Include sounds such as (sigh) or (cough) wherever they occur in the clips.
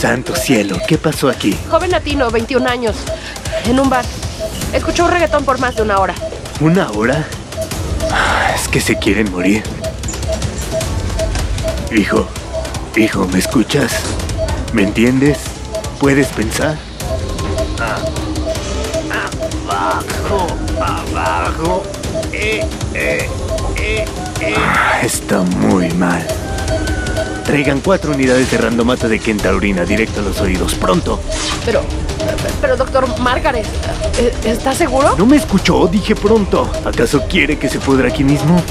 Santo cielo, ¿qué pasó aquí? Joven latino, 21 años, en un bar. Escuchó un reggaetón por más de una hora. ¿Una hora? Ah, Es que se quieren morir. Hijo, hijo, ¿me escuchas? ¿Me entiendes? ¿Puedes pensar? Abajo, abajo. Eh, eh, eh, eh. Ah, Está muy mal. Traigan cuatro unidades de randomata de Kentaurina directo a los oídos, pronto. Pero, pero doctor Margaret, ¿eh, ¿está seguro? ¿No me escuchó? Dije pronto. ¿Acaso quiere que se pudra aquí mismo?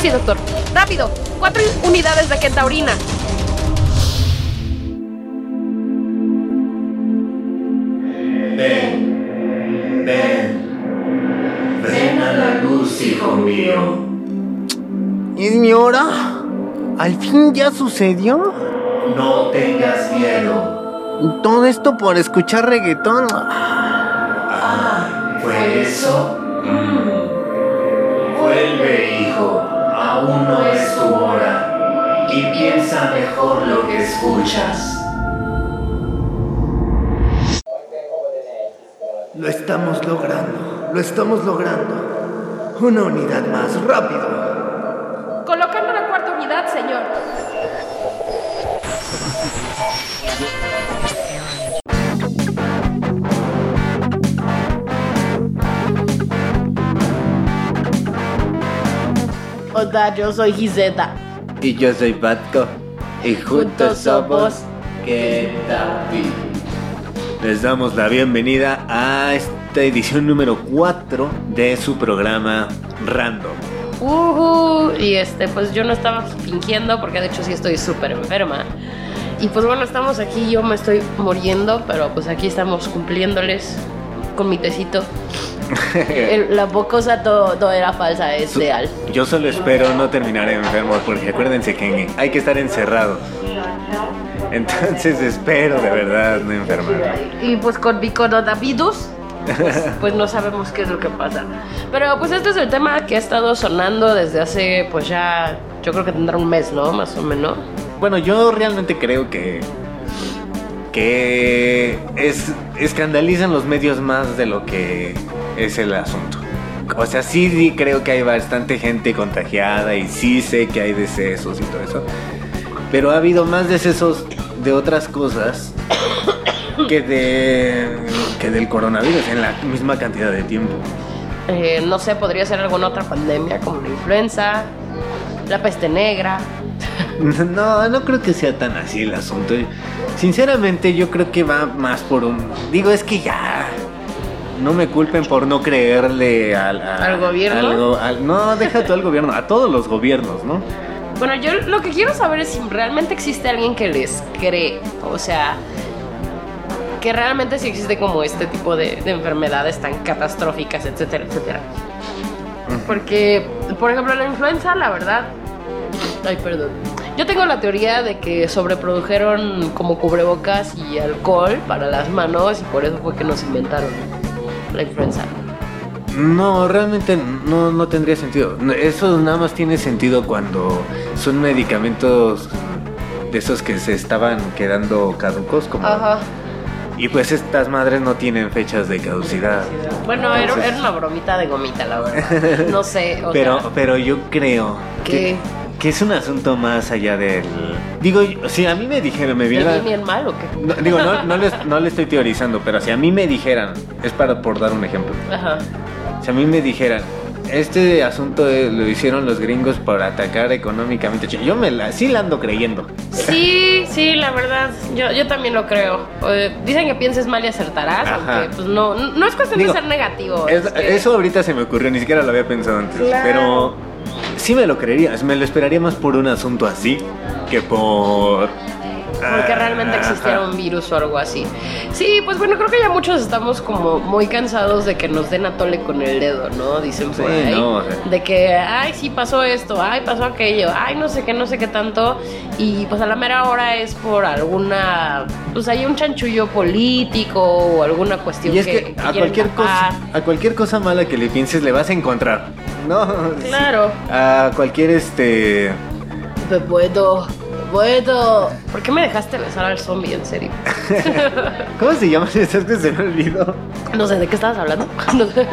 Sí, doctor. Rápido, cuatro unidades de kentaurina. ¿Al fin ya sucedió? No tengas miedo. ¿Y todo esto por escuchar reggaetón? ¿Fue eso? Mm. Vuelve, hijo. Aún no es tu hora. Y piensa mejor lo que escuchas. Lo estamos logrando. Lo estamos logrando. Una unidad más, rápido. Señor. Hola, yo soy Giseta. Y yo soy Batco. Y Juntos somos Kentapi. Les damos la bienvenida a esta edición número 4 de su programa Random. Y este, pues yo no estaba fingiendo porque de hecho sí estoy súper enferma. Y pues bueno, estamos aquí, yo me estoy muriendo, pero pues aquí estamos cumpliéndoles con mi tecito. (laughs) El- la bocosa todo, todo era falsa, es real. Yo solo espero no terminar enfermo porque acuérdense que hay que estar encerrado. Entonces espero de verdad no enfermarme. Y pues con mi coronavirus, pues, pues no sabemos qué es lo que pasa. Pero pues este es el tema que ha estado sonando desde hace, pues ya, yo creo que tendrá un mes, ¿no? Más o menos. Bueno, yo realmente creo que que es escandalizan los medios más de lo que es el asunto. O sea, sí, creo que hay bastante gente contagiada y sí sé que hay decesos y todo eso. Pero ha habido más decesos de otras cosas que de que del coronavirus en la misma cantidad de tiempo. Eh, no sé, podría ser alguna otra pandemia como la influenza, la peste negra. (laughs) No, no creo que sea tan así el asunto. Sinceramente, yo creo que va más por un. Digo, es que ya. No me culpen por no creerle al, a- ¿Al gobierno? algo- al- no, deja tú al gobierno, a todos los gobiernos, ¿no? Bueno, yo lo que quiero saber es si realmente existe alguien que les cree. O sea, que realmente sí existe como este tipo de, de enfermedades tan catastróficas, etcétera, etcétera. Porque, por ejemplo, la influenza, la verdad. Ay, perdón. Yo tengo la teoría de que sobreprodujeron como cubrebocas y alcohol para las manos y por eso fue que nos inventaron la influenza. No, realmente no, no tendría sentido. Eso nada más tiene sentido cuando son medicamentos de esos que se estaban quedando caducos, como. Ajá. Y pues estas madres no tienen fechas de caducidad. Bueno, era, Entonces- era una bromita de gomita, la verdad. No sé, o Pero, sea, pero yo creo ¿Qué? que, que es un asunto más allá del. Digo, si a mí me dijeran, me ¿el viera. bien mal o qué? No, digo, no, no, les- no le estoy teorizando, pero si a mí me dijeran, es para por dar un ejemplo, Ajá. si a mí me dijeran, este asunto eh, lo hicieron los gringos para atacar económicamente, a China", yo me la, sí la ando creyendo. Sí, sí, la verdad, yo, yo también lo creo. Eh, dicen que pienses mal y acertarás, Ajá. aunque pues no, no es cuestión Digo, de ser negativo. Es- es que- Eso ahorita se me ocurrió, ni siquiera lo había pensado antes, Claro. pero sí me lo creería, me lo esperaría más por un asunto así que por... Porque realmente existiera un virus o algo así. Sí, pues bueno, creo que ya muchos estamos como muy cansados de que nos den a tole con el dedo, ¿no? Dicen por Sí, ahí. no, o sea. De que, ay, sí pasó esto, ay, pasó aquello, ay, no sé qué, no sé qué tanto. Y pues a la mera hora es por alguna, pues hay un chanchullo político o alguna cuestión Y es que, que, que a cualquier cosa, a cualquier cosa mala que le pienses le vas a encontrar. No, Claro. sí. A cualquier este Me puedo, puedo. ¿Por qué me dejaste besar al zombie, en serio? (laughs) ¿Cómo se llaman esas que se me olvidó? No sé, ¿de qué estabas hablando? (laughs) No sé.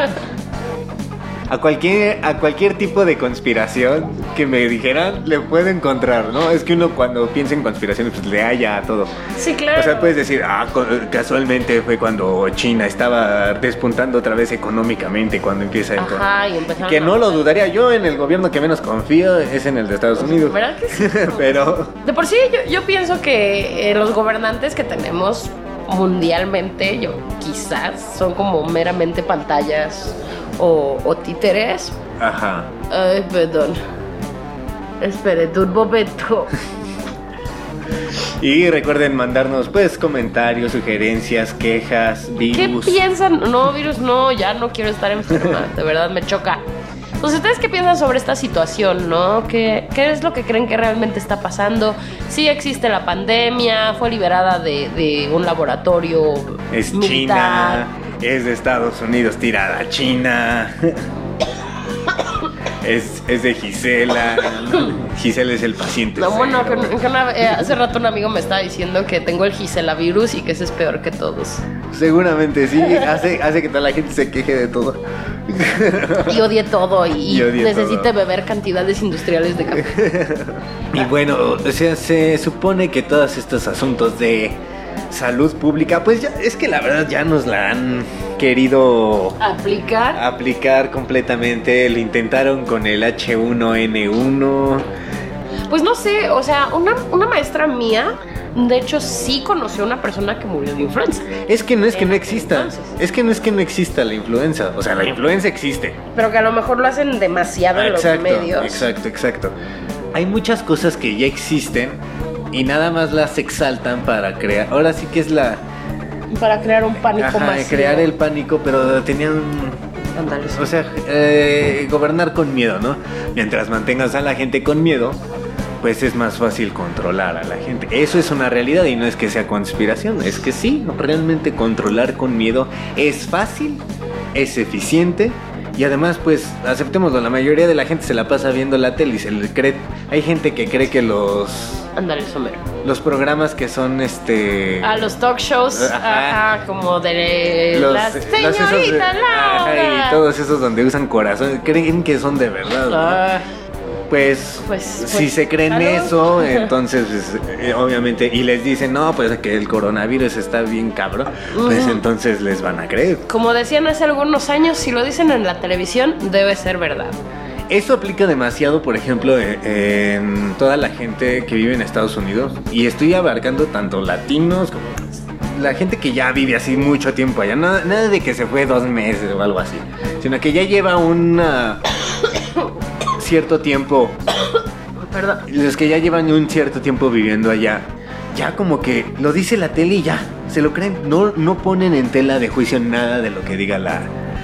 A cualquier, a cualquier tipo de conspiración que me dijeran, le puedo encontrar, ¿no? Es que uno cuando piensa en conspiraciones, pues le halla a todo. Sí, claro. O sea, puedes decir, ah, co- casualmente fue cuando China estaba despuntando otra vez económicamente, cuando empieza esto. Ajá, y Que a- no lo dudaría yo, en el gobierno que menos confío es en el de Estados Unidos. ¿Verdad que sí? (laughs) Pero De por sí, yo, yo pienso que eh, los gobernantes que tenemos mundialmente, yo quizás son como meramente pantallas o, o títeres. Ajá. Ay, perdón. Espere, un momento. (laughs) Y recuerden mandarnos pues comentarios, sugerencias, quejas, ¿Qué virus. piensan? No, virus, no, ya no quiero estar enferma. (laughs) De verdad me choca. Pues ustedes qué piensan sobre esta situación, ¿no? ¿Qué, ¿Qué es lo que creen que realmente está pasando? Sí existe la pandemia, fue liberada de, de un laboratorio Es militar. China, es de Estados Unidos tirada a China. Es, es de Gisela. Gisela es el paciente. No, bueno, cero. que, que una- eh, hace rato un amigo me estaba diciendo que tengo el Gisela virus y que ese es peor que todos. Seguramente sí, hace, hace que toda la gente se queje de todo. Y odie todo y, Y odie necesite todo. beber cantidades industriales de café. (laughs) Y bueno, o sea, se supone que todos estos asuntos de salud pública, pues ya, es que la verdad ya nos la han querido Aplicar. aplicar completamente. Lo intentaron con el H1N1. Pues no sé, o sea, una, una maestra mía, de hecho, sí conoció a una persona que murió de influenza. Es que no es que no exista. Es que no es que no exista la influenza. O sea, la influenza existe. Pero que a lo mejor lo hacen demasiado en los exacto, medios. exacto, exacto. Hay muchas cosas que ya existen y nada más las exaltan para crear. Ahora sí que es la. Para crear un pánico Ajá, masivo. crear el pánico, pero tenían. Ándale, sí. O sea, eh, gobernar con miedo, ¿no? Mientras mantengas a la gente con miedo, pues es más fácil controlar a la gente. Eso es una realidad y no es que sea conspiración, es que sí, realmente controlar con miedo es fácil, es eficiente. Y además, pues, aceptémoslo, la mayoría de la gente se la pasa viendo la tele y se le cree... Hay gente que cree que los, Ándale, somero. los programas que son, este... A los talk shows, Ajá. ajá, como de los- la los de- señorita Ajá, Laura. y todos esos donde usan corazón, creen que son de verdad. ¿no? Pues, Pues- si pues, se creen eso, (laughs) entonces, pues, eh, obviamente, y les dicen, no, pues que el coronavirus está bien cabrón, pues entonces les van a creer. como decían hace algunos años, si lo dicen en la televisión, debe ser verdad. Eso aplica demasiado, por ejemplo, eh, en toda la gente que vive en Estados Unidos, y estoy abarcando tanto latinos como la gente que ya vive así mucho tiempo allá, nada, nada de que se fue dos meses o algo así, sino que ya lleva una cierto tiempo (coughs) Perdón. los que ya llevan un cierto tiempo viviendo allá, ya como que lo dice la tele y ya, se lo creen. No, no ponen en tela de juicio nada de lo que diga la,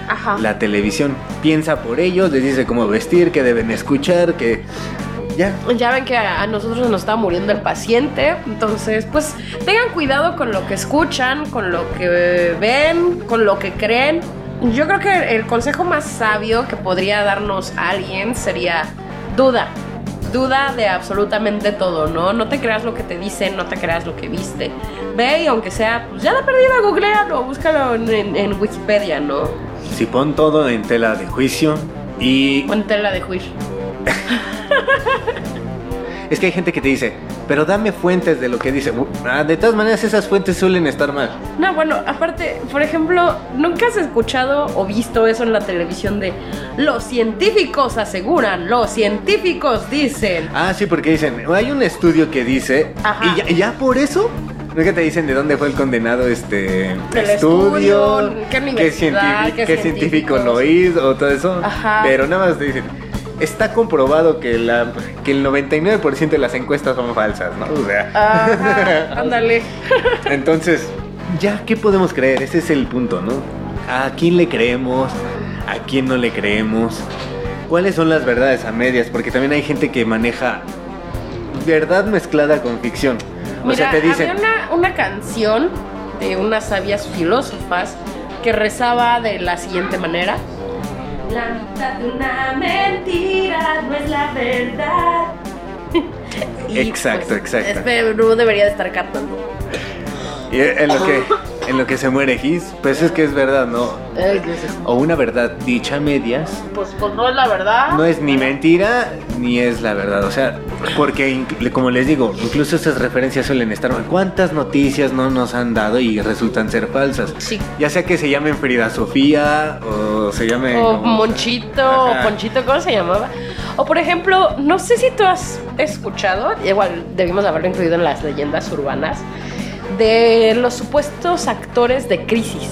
Ajá. la televisión. Piensa por ellos, les dice cómo vestir, que deben escuchar, que ya. Ya ven que a a nosotros nos está muriendo el paciente, entonces pues tengan cuidado con lo que escuchan, con lo que ven, con lo que creen. Yo creo que el consejo más sabio que podría darnos alguien sería duda. Duda de absolutamente todo, ¿no? No te creas lo que te dicen, no te creas lo que viste. Ve y aunque sea, pues ya la perdida, googlealo, búscalo en, en- en Wikipedia, ¿no? Si pon todo en tela de juicio y en tela de juicio. (laughs) es que hay gente que te dice, pero dame fuentes de lo que dice. Ah, de todas maneras esas fuentes suelen estar mal. No, bueno, aparte, por ejemplo, ¿nunca has escuchado o visto eso en la televisión de los científicos aseguran, los científicos dicen? Ah, sí, porque dicen, hay un estudio que dice, Ajá. y ya, ya por eso, no es que te dicen de dónde fue el condenado este Del estudio, estudio, qué qué, científico, qué científico lo hizo, o todo eso, Ajá. pero nada más te dicen, está comprobado que, la, que el 99% de las encuestas son falsas, ¿no? O sea, Ajá, (laughs) ándale. entonces, ya, ¿qué podemos creer? Ese es el punto, ¿no? ¿A quién le creemos? ¿A quién no le creemos? ¿Cuáles son las verdades a medias? Porque también hay gente que maneja verdad mezclada con ficción. O Mira, sea, te dicen... había una, una canción de unas sabias filósofas que rezaba de la siguiente manera. La mitad de una mentira no es la verdad. Y, Exacto, exacto. Este no debería de estar cantando. Y en lo que, en lo que se muere Gis, pues es que es verdad, ¿no? O una verdad dicha a medias, Pues, pues no es la verdad. no es ni mentira ni es la verdad. O sea, porque como les digo, incluso estas referencias suelen estar. ¿Cuántas noticias no nos han dado y resultan ser falsas? Sí. Ya sea que se llamen Frida Sofía o se llame. O como- Monchito, Ajá. o Ponchito, ¿cómo se llamaba? O por ejemplo, no sé si tú has escuchado, igual debimos haberlo incluido en las leyendas urbanas, de los supuestos actores de crisis.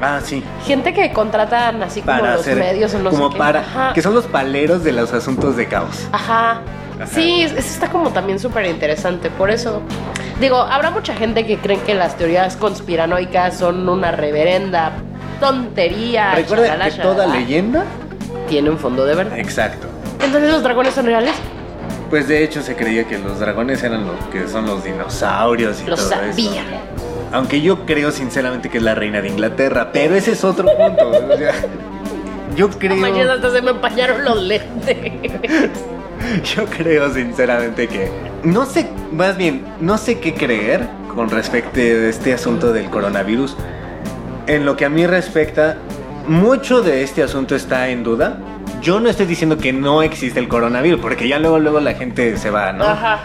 Ah, sí. Gente que contratan así como Para los hacer. medios o no como sé qué. para. Ajá. Que son los paleros de los asuntos de caos. Ajá. Ajá. Sí, eso está como también súper interesante. Por eso, digo, habrá mucha gente que cree que las teorías conspiranoicas son una reverenda tontería. Recuerda que toda leyenda. tiene un fondo de verdad. Exacto. Entonces, ¿los dragones son reales? Pues de hecho se creía que los dragones eran lo que son los dinosaurios y Lo todo sabía. eso. Aunque yo creo sinceramente que es la reina de Inglaterra, pero ese es otro punto. o sea, yo creo, Manches, hasta se me empañaron los lentes. (laughs) yo creo sinceramente que no sé, más bien no sé qué creer con respecto a este asunto del coronavirus. En lo que a mí respecta, mucho de este asunto está en duda. Yo no estoy diciendo que no existe el coronavirus, porque ya luego luego la gente se va, ¿no? Ajá.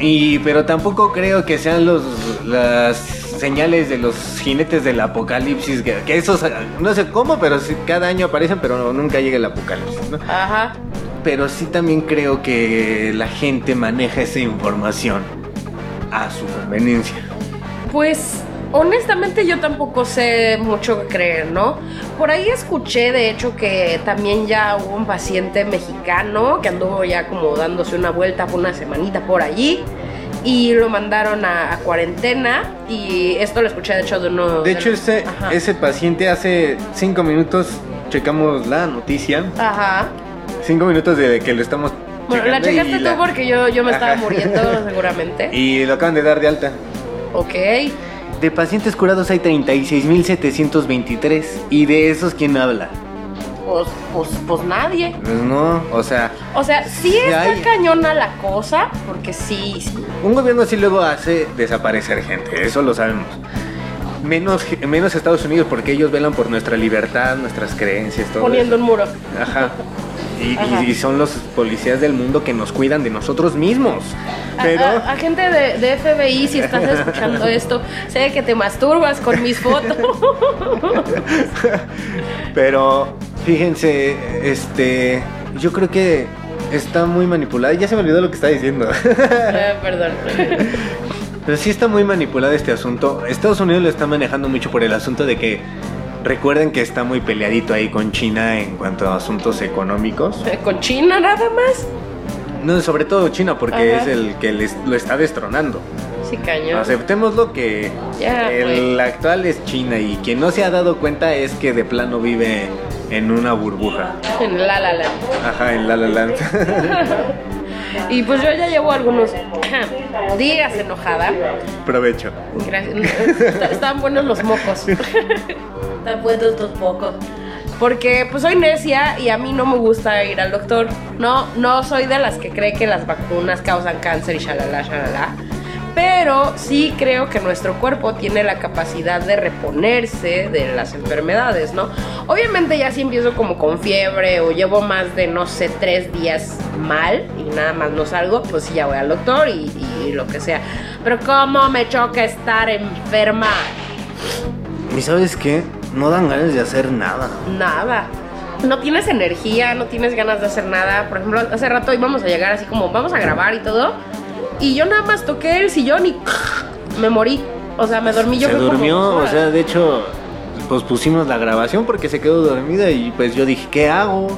Y pero tampoco creo que sean los las señales de los jinetes del apocalipsis que, que esos no sé cómo, pero cada año aparecen, pero nunca llega el apocalipsis, ¿no? Ajá. Pero sí también creo que la gente maneja esa información a su conveniencia. Pues honestamente yo tampoco sé mucho que creer, ¿no? Por ahí escuché de hecho que también ya hubo un paciente mexicano que anduvo ya como dándose una vuelta por una semanita por allí y lo mandaron a, a cuarentena y esto lo escuché de hecho de uno... De hecho, ese, Ajá. ese paciente hace cinco minutos checamos la noticia. Ajá. Cinco minutos de que lo estamos Bueno, la checaste tú la- porque yo, yo me estaba muriendo (laughs) seguramente. Y lo acaban de dar de alta. Ok. De pacientes curados hay 36.723. ¿Y de esos quién habla? Pues, pues, pues nadie. Pues no, o sea, O sea, sí Sí está hay. cañona la cosa, porque sí, sí. un gobierno así luego hace desaparecer gente, eso lo sabemos. Menos, menos Estados Unidos porque ellos velan por nuestra libertad, nuestras creencias, todo Poniendo un muro. eso. Ajá. Y, y- son los policías del mundo que nos cuidan de nosotros mismos. A- Pero... A, a gente de, de FBI, si estás (laughs) escuchando esto, sé que te masturbas con mis fotos. (laughs) Pero fíjense, este, yo creo que está muy manipulada. Ya se me olvidó lo que estaba diciendo. Ah, (laughs) perdón. Pero sí está muy manipulado este asunto. Estados Unidos lo está manejando mucho por el asunto de que recuerden que está muy peleadito ahí con China en cuanto a asuntos económicos. Con China nada más. No, sobre todo China porque Ajá. es el que les, lo está destronando. Sí, cañón. Aceptémoslo que Ya, el actual es China y quien no se ha dado cuenta es que de plano vive en una burbuja. En la la la. Ajá, en La La Land. (laughs) Y pues yo ya llevo algunos (clears throat) días enojada. Provecho. Gracias. (laughs) Est- Estaban buenos los mocos. (laughs) Están buenos estos mocos. Porque pues soy necia y a mí no me gusta ir al doctor. No, no soy de las que cree que las vacunas causan cáncer y shalala, shalala. Pero sí creo que nuestro cuerpo tiene la capacidad de reponerse de las enfermedades, ¿no? Obviamente ya si empiezo como con fiebre o llevo más de, no sé, tres días mal y nada más no salgo, pues sí ya voy al doctor y, y lo que sea. Pero cómo me choca estar enferma. ¿Y sabes qué? No dan ganas de hacer nada. Nada. No tienes energía, no tienes ganas de hacer nada. Por ejemplo, hace rato íbamos a llegar así como, vamos a grabar y todo. Y yo nada más toqué el sillón y me morí. O sea, me dormí yo se como durmió, o sea, de hecho, pues pusimos la grabación porque se quedó dormida y pues yo dije, ¿qué hago?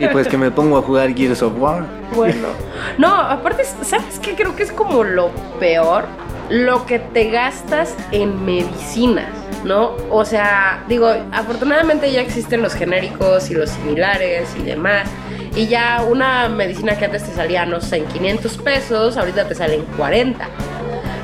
Y pues que me pongo a jugar Gears of War. Bueno. No, aparte, ¿sabes qué? Creo que es como lo peor. Lo que te gastas en medicinas, ¿no? O sea, digo, afortunadamente ya existen los genéricos y los similares y demás. Y ya una medicina que antes te salía, no sé, en 500 pesos, ahorita te sale en 40.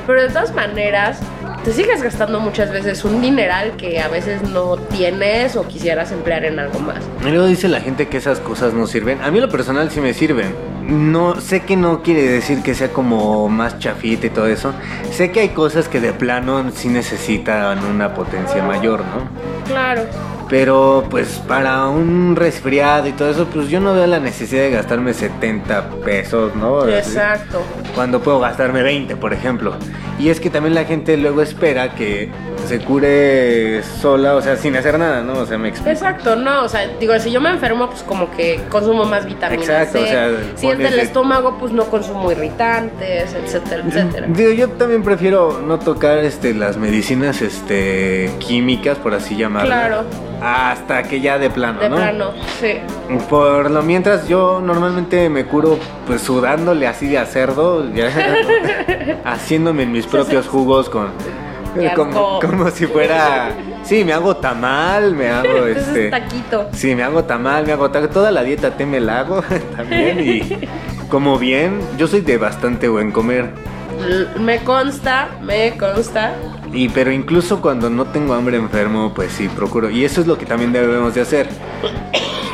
Pero de todas maneras, te sigues gastando muchas veces un dineral que a veces no tienes o quisieras emplear en algo más. Y luego dice la gente que esas cosas no sirven. A mí lo personal sí me sirven. no sé que no quiere decir que sea como más chafita y todo eso. Sé que hay cosas que de plano sí necesitan una potencia mayor, ¿no? Claro. Pero pues para un resfriado y todo eso, pues yo no veo la necesidad de gastarme 70 pesos, ¿no? Exacto. Cuando puedo gastarme 20, por ejemplo. Y es que también la gente luego espera que se cure sola, o sea, sin hacer nada, ¿no? O sea, me explico. Exacto, no, o sea, digo, si yo me enfermo, pues como que consumo más vitamina Exacto, C. o sea, si es del de- estómago, pues no consumo irritantes, etcétera, etcétera. Digo, yo también prefiero no tocar este las medicinas este químicas, por así llamarlas. Claro. Hasta que ya de plano, De ¿no? plano, sí. Por lo mientras yo normalmente me curo pues sudándole así de a cerdo, ya, (laughs) haciéndome en mis propios jugos con (laughs) como, como si fuera sí, me hago tamal, me hago este taquito. Sí, me hago tamal, me hago taco, toda la dieta te me la hago (laughs) también y como bien, yo soy de bastante buen comer. Me consta, me consta. Y pero incluso cuando no tengo hambre enfermo, pues sí, procuro. Y eso es lo que también debemos de hacer.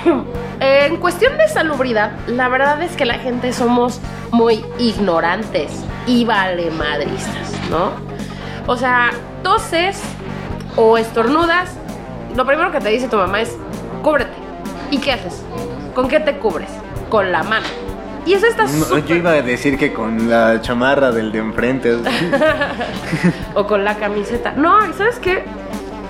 (coughs) En cuestión de salubridad, la verdad es que la gente somos muy ignorantes y valemadristas, ¿no? O sea, toses o estornudas, lo primero que te dice tu mamá es, cúbrete. ¿Y qué haces? ¿Con qué te cubres? Con la mano. Y eso está No, súper- yo iba a decir que con la chamarra del de enfrente. (laughs) o con la camiseta. No, ¿y sabes qué?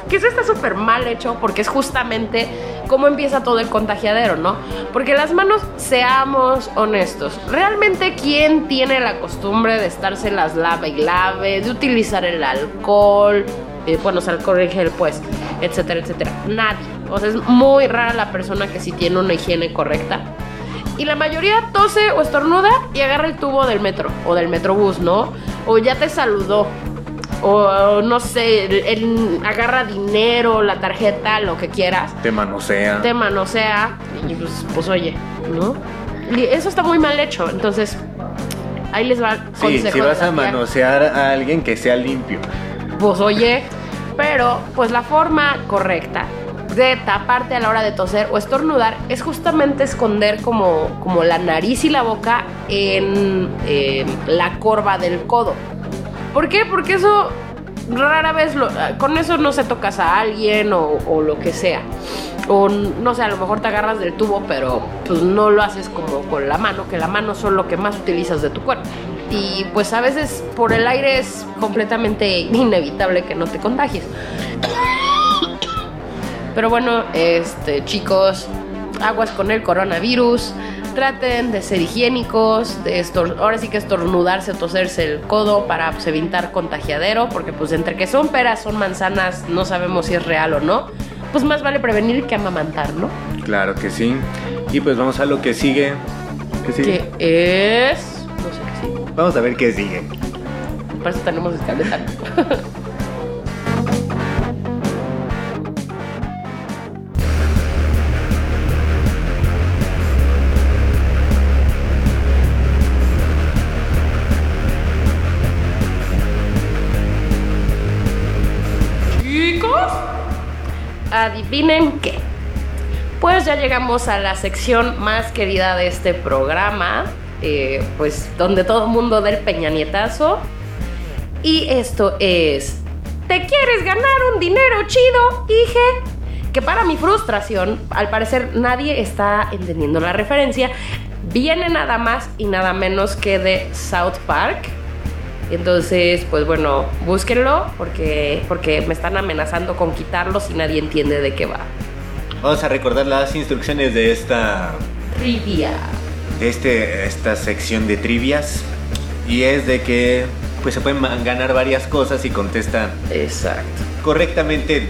Que eso está súper mal hecho porque es justamente cómo empieza todo el contagiadero, ¿no? Porque las manos, seamos honestos, realmente quién tiene la costumbre de estarse las lave y lave, de utilizar el alcohol, eh, bueno, o sea, alcohol en gel, pues, etcétera, etcétera. Nadie. O sea, es muy rara la persona que sí tiene una higiene correcta. Y la mayoría tose o estornuda y agarra el tubo del metro o del metrobús, ¿no? O ya te saludó. O no sé, el- agarra dinero, la tarjeta, lo que quieras. Te manosea. Te manosea y pues, pues oye, ¿no? Y eso está muy mal hecho. Entonces, ahí les va Sí, si vas a manosear a alguien que sea limpio. Pues oye, pero pues la forma correcta de taparte a la hora de toser o estornudar es justamente esconder como, como la nariz y la boca en eh, la corva del codo. ¿Por qué? Porque eso rara vez, lo- con eso no se tocas a alguien o, o lo que sea. O no sé, a lo mejor te agarras del tubo, pero pues no lo haces como con la mano, que la mano son lo que más utilizas de tu cuerpo. Y pues a veces por el aire es completamente (laughs) inevitable que no te contagies. Pero bueno, este, chicos, aguas con el coronavirus. Traten de ser higiénicos, de estor- ahora sí que estornudarse o toserse el codo para pues, evitar contagiadero, porque pues entre que son peras, son manzanas, no sabemos si es real o no. Pues más vale prevenir que amamantar, ¿no? Claro que sí. Y pues vamos a lo que sigue. ¿Qué sigue? Que es... No sé qué sí. Vamos a ver qué sigue. Para eso tenemos escaleta. (laughs) adivinen qué. Pues ya llegamos a la sección más querida de este programa, eh, pues donde todo el mundo del peñanietazo. Y esto es, ¿te quieres ganar un dinero chido, dije? Que para mi frustración, al parecer nadie está entendiendo la referencia. Viene nada más y nada menos que de South Park. Entonces, pues bueno, búsquenlo porque, porque me están amenazando con quitarlos y nadie entiende de qué va. Vamos a recordar las instrucciones de esta Trivia. de este, esta sección de trivias. Y es de que pues se pueden ganar varias cosas y contestan Exacto. correctamente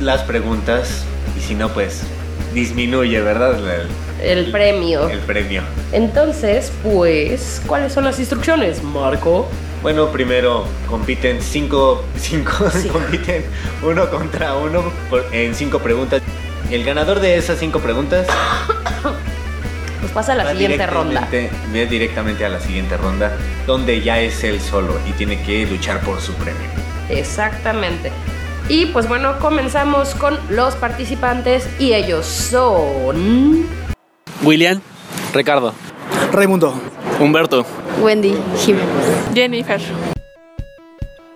las preguntas. Y si no, pues disminuye, ¿verdad? El, El premio. el premio. Entonces, pues, ¿cuáles son las instrucciones, Marco? Bueno, primero compiten cinco, cinco (laughs) Sí. compiten uno contra uno por- en cinco preguntas. El ganador de esas cinco preguntas Pues pasa a la siguiente ronda. va directamente a la siguiente ronda, donde ya es él solo y tiene que luchar por su premio. Exactamente. Y pues bueno, comenzamos con los participantes y ellos son... William, Ricardo. Raimundo. Humberto. Wendy. Jiménez. Jennifer.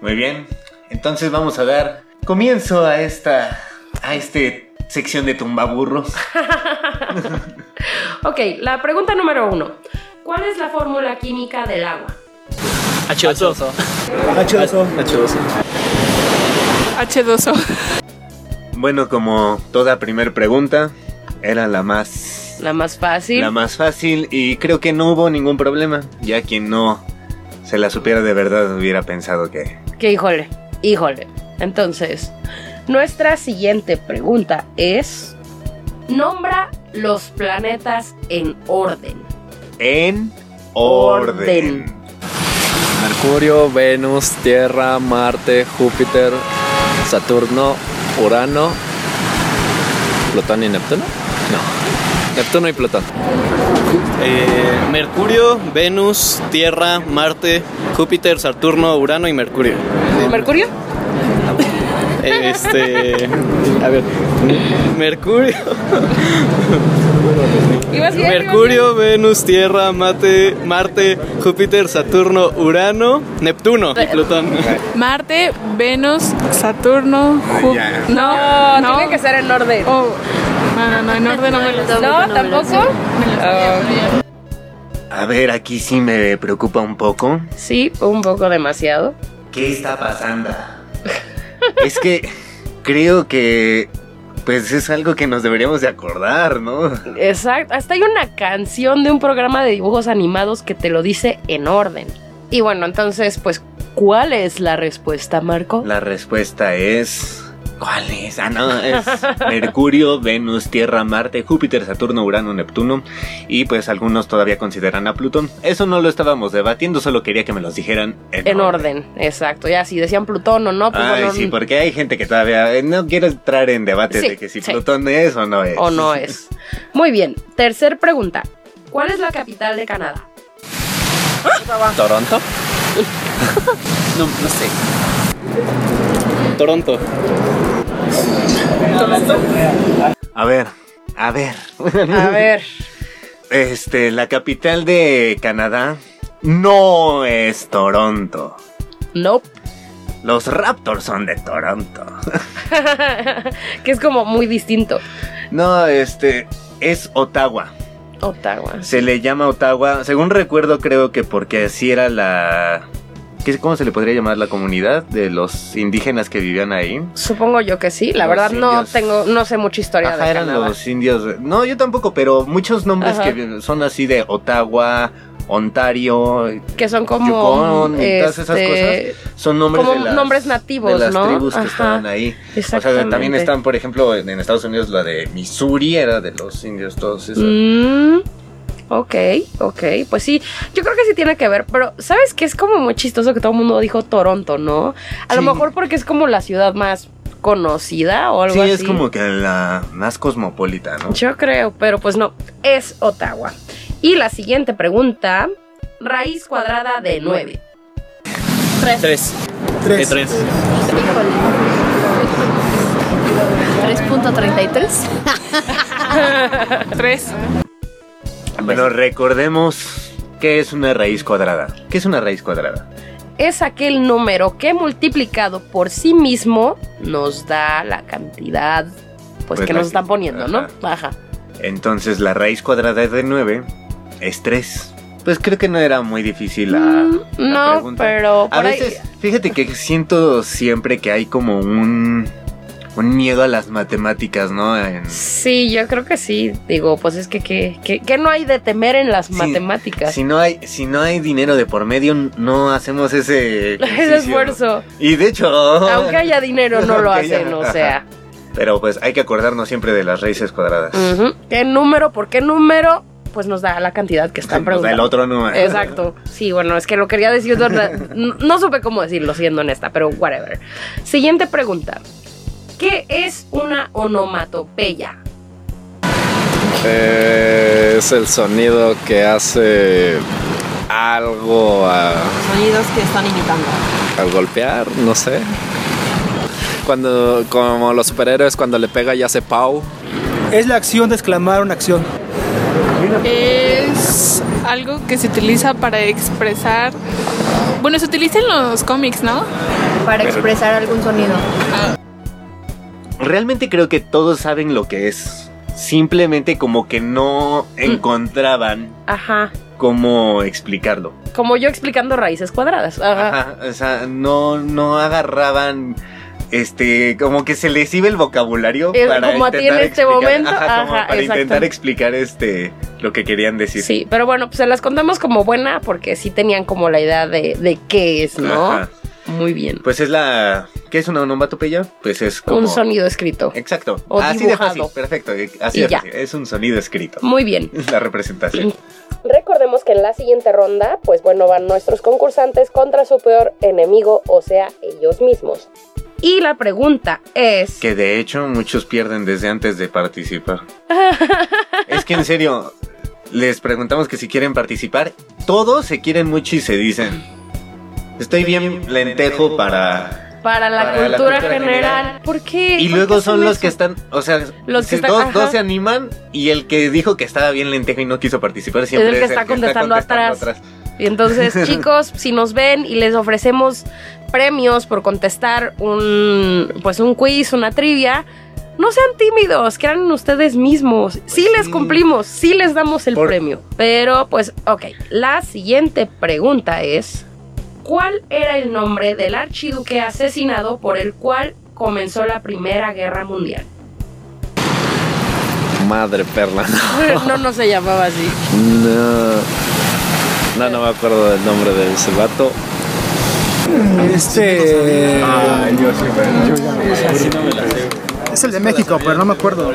Muy bien. Entonces vamos a dar comienzo a esta. a este sección de tumbaburros. (laughs) Ok, la pregunta número uno. ¿Cuál es la fórmula química del agua? H2O. H2O. H2O. H2O. Bueno, como toda primer pregunta, era la más. La más fácil. La más fácil y creo que no hubo ningún problema. Ya quien no se la supiera de verdad hubiera pensado que. Que híjole, híjole. Entonces, nuestra siguiente pregunta es: Nombra los planetas en orden. En Orden. orden. Mercurio, Venus, Tierra, Marte, Júpiter, Saturno, Urano, Plutón y Neptuno. No. Neptuno y Plutón. Eh, Mercurio, Venus, Tierra, Marte, Júpiter, Saturno, Urano y Mercurio. ¿Mercurio? Este. A ver. Mercurio. Mercurio, Venus, Tierra, Marte, Marte, Júpiter, Saturno, Urano, Neptuno y Plutón. Marte, Venus, Saturno, ya. No, No, tiene que ser en orden. Oh, no, no, no, en orden no me lo sé. ¿No? ¿Tampoco? Ah, A ver, aquí sí me preocupa un poco. sí, un poco demasiado. ¿Qué está pasando? (laughs) es que creo que pues es algo que nos deberíamos de acordar, ¿no? Exacto. Hasta hay una canción de un programa de dibujos animados que te lo dice en orden. Y bueno, entonces, pues, ¿cuál es la respuesta, Marco? La respuesta es ¿Cuál es? Ah, no, es Mercurio, (laughs) Venus, Tierra, Marte, Júpiter, Saturno, Urano, Neptuno y pues algunos todavía consideran a Plutón. Eso no lo estábamos debatiendo, solo quería que me los dijeran en, En orden, exacto. Ya, si decían Plutón o no, pues Ay, bueno, sí, porque hay gente que todavía eh, no quiere entrar en debates Sí, de que si sí. Plutón es o no es. o no es. Muy bien, tercer pregunta. ¿Cuál es la capital de Canadá? Toronto. (laughs) No, no sé. Toronto. A ver, a ver. A ver, Este, la capital de Canadá no es Toronto. nope. Los Raptors son de Toronto. (laughs) que es como muy distinto. No, este, es Ottawa. Ottawa. Se le llama Ottawa. Según recuerdo, creo que porque así era la. ¿Qué- ¿Cómo se le podría llamar la comunidad de los indígenas que vivían ahí? Supongo yo que sí. La Los verdad no tengo, no sé mucha historia Ajá, de eran Canadá. los indios. No, yo tampoco, pero muchos nombres Ajá. que son así de Ottawa, Ontario, Que son como Yukon y todas esas este, cosas. Son nombres como de las, nombres nativos, de las ¿no? tribus que estaban ahí. O sea, también están, por ejemplo, en en Estados Unidos la de Missouri era de los indios todos esos. Mm, ok, ok. Pues sí, yo creo que sí tiene que ver, pero ¿sabes qué? Es como muy chistoso que todo el mundo dijo Toronto, ¿no? A lo Sí. mejor porque es como la ciudad más conocida o algo sí, así. es como que la más cosmopolita, ¿no? Yo creo, pero pues no, es Ottawa. Y la siguiente pregunta, raíz cuadrada de 9. Tres. Tres. ¿Qué tres? 3.33. Tres. (laughs) (laughs) (laughs) Bueno, recordemos qué es una raíz cuadrada. ¿Qué es una raíz cuadrada? Es aquel número que multiplicado por sí mismo nos da la cantidad pues, Pues que nos están poniendo, ¿no? ajá. Ajá. Entonces la raíz cuadrada de 9 es 3. Pues creo que no era muy difícil la, Mm, la no, pregunta. pero A por ahí- veces, fíjate que siento siempre que hay como un, un miedo a las matemáticas, ¿no? En- Sí, yo creo que sí. Digo, pues es que, que, que, que no hay de temer en las matemáticas. Si no hay, si no hay dinero de por medio, no hacemos ese, (laughs) esfuerzo. Y de hecho, (laughs) Aunque haya dinero, no lo haya- hacen, o sea. Pero pues hay que acordarnos siempre de las raíces cuadradas. ¿Qué número? ¿Por qué número? Pues nos da la cantidad que están (laughs) Nos da el preguntando. otro número. Exacto. Sí, bueno, es que lo quería decir No, no supe cómo decirlo, siendo honesta, pero whatever. Siguiente pregunta. ¿Qué es una onomatopeya? Eh, es el sonido que hace algo a- Sonidos que están imitando. al golpear, no sé. Cuando, como los superhéroes, cuando le pega y hace pau. Es la acción de exclamar una acción. Es algo que se utiliza para expresar. Bueno, se utiliza en los cómics, ¿no? Para expresar algún sonido. Realmente creo que todos saben lo que es. Simplemente como que no encontraban Ajá. cómo explicarlo. Como yo explicando raíces cuadradas. Ajá. Ajá, o sea, no, no agarraban. Este, como que se les iba el vocabulario Eh, para como a ti en intentar este explicar- momento, ajá, para exacto. intentar explicar este lo que querían decir. Sí, pero bueno, pues se las contamos como buena porque sí tenían como la idea de, de qué es, ¿no? Ajá. Muy bien. Pues es la ¿qué es una onomatopeya? Pues es como Un sonido escrito. Exacto. O así de fácil, dibujado. perfecto, así Y de ya. fácil. Es un sonido escrito. Muy bien. Es la representación. (laughs) Recordemos que en la siguiente ronda, pues bueno, van nuestros concursantes contra su peor enemigo, o sea, ellos mismos. Y la pregunta es... Que de hecho muchos pierden desde antes de participar. (laughs) es que en serio, les preguntamos que si quieren participar, todos se quieren mucho y se dicen, estoy bien lentejo para... Para la, Para la cultura, general. general. ¿Por qué? Y ¿Por luego qué son los eso? que están, o sea, Los que si están- dos, ajá. dos se animan y el que dijo que estaba bien lentejo y no quiso participar siempre el que es está contestando atrás. atrás. Y entonces, (laughs) chicos, si nos ven y les ofrecemos premios por contestar un pues un quiz, una trivia, no sean tímidos, crean ustedes mismos. Sí les cumplimos, sí les damos el Por- premio. Pero pues, ok, la siguiente pregunta es ¿Cuál era el nombre del archiduque asesinado por el cual comenzó la Primera Guerra Mundial? Madre perla, no. No, no se llamaba así. No. No, no me acuerdo del nombre de ese vato. Este. yo sí, Es el de México, pero no me acuerdo.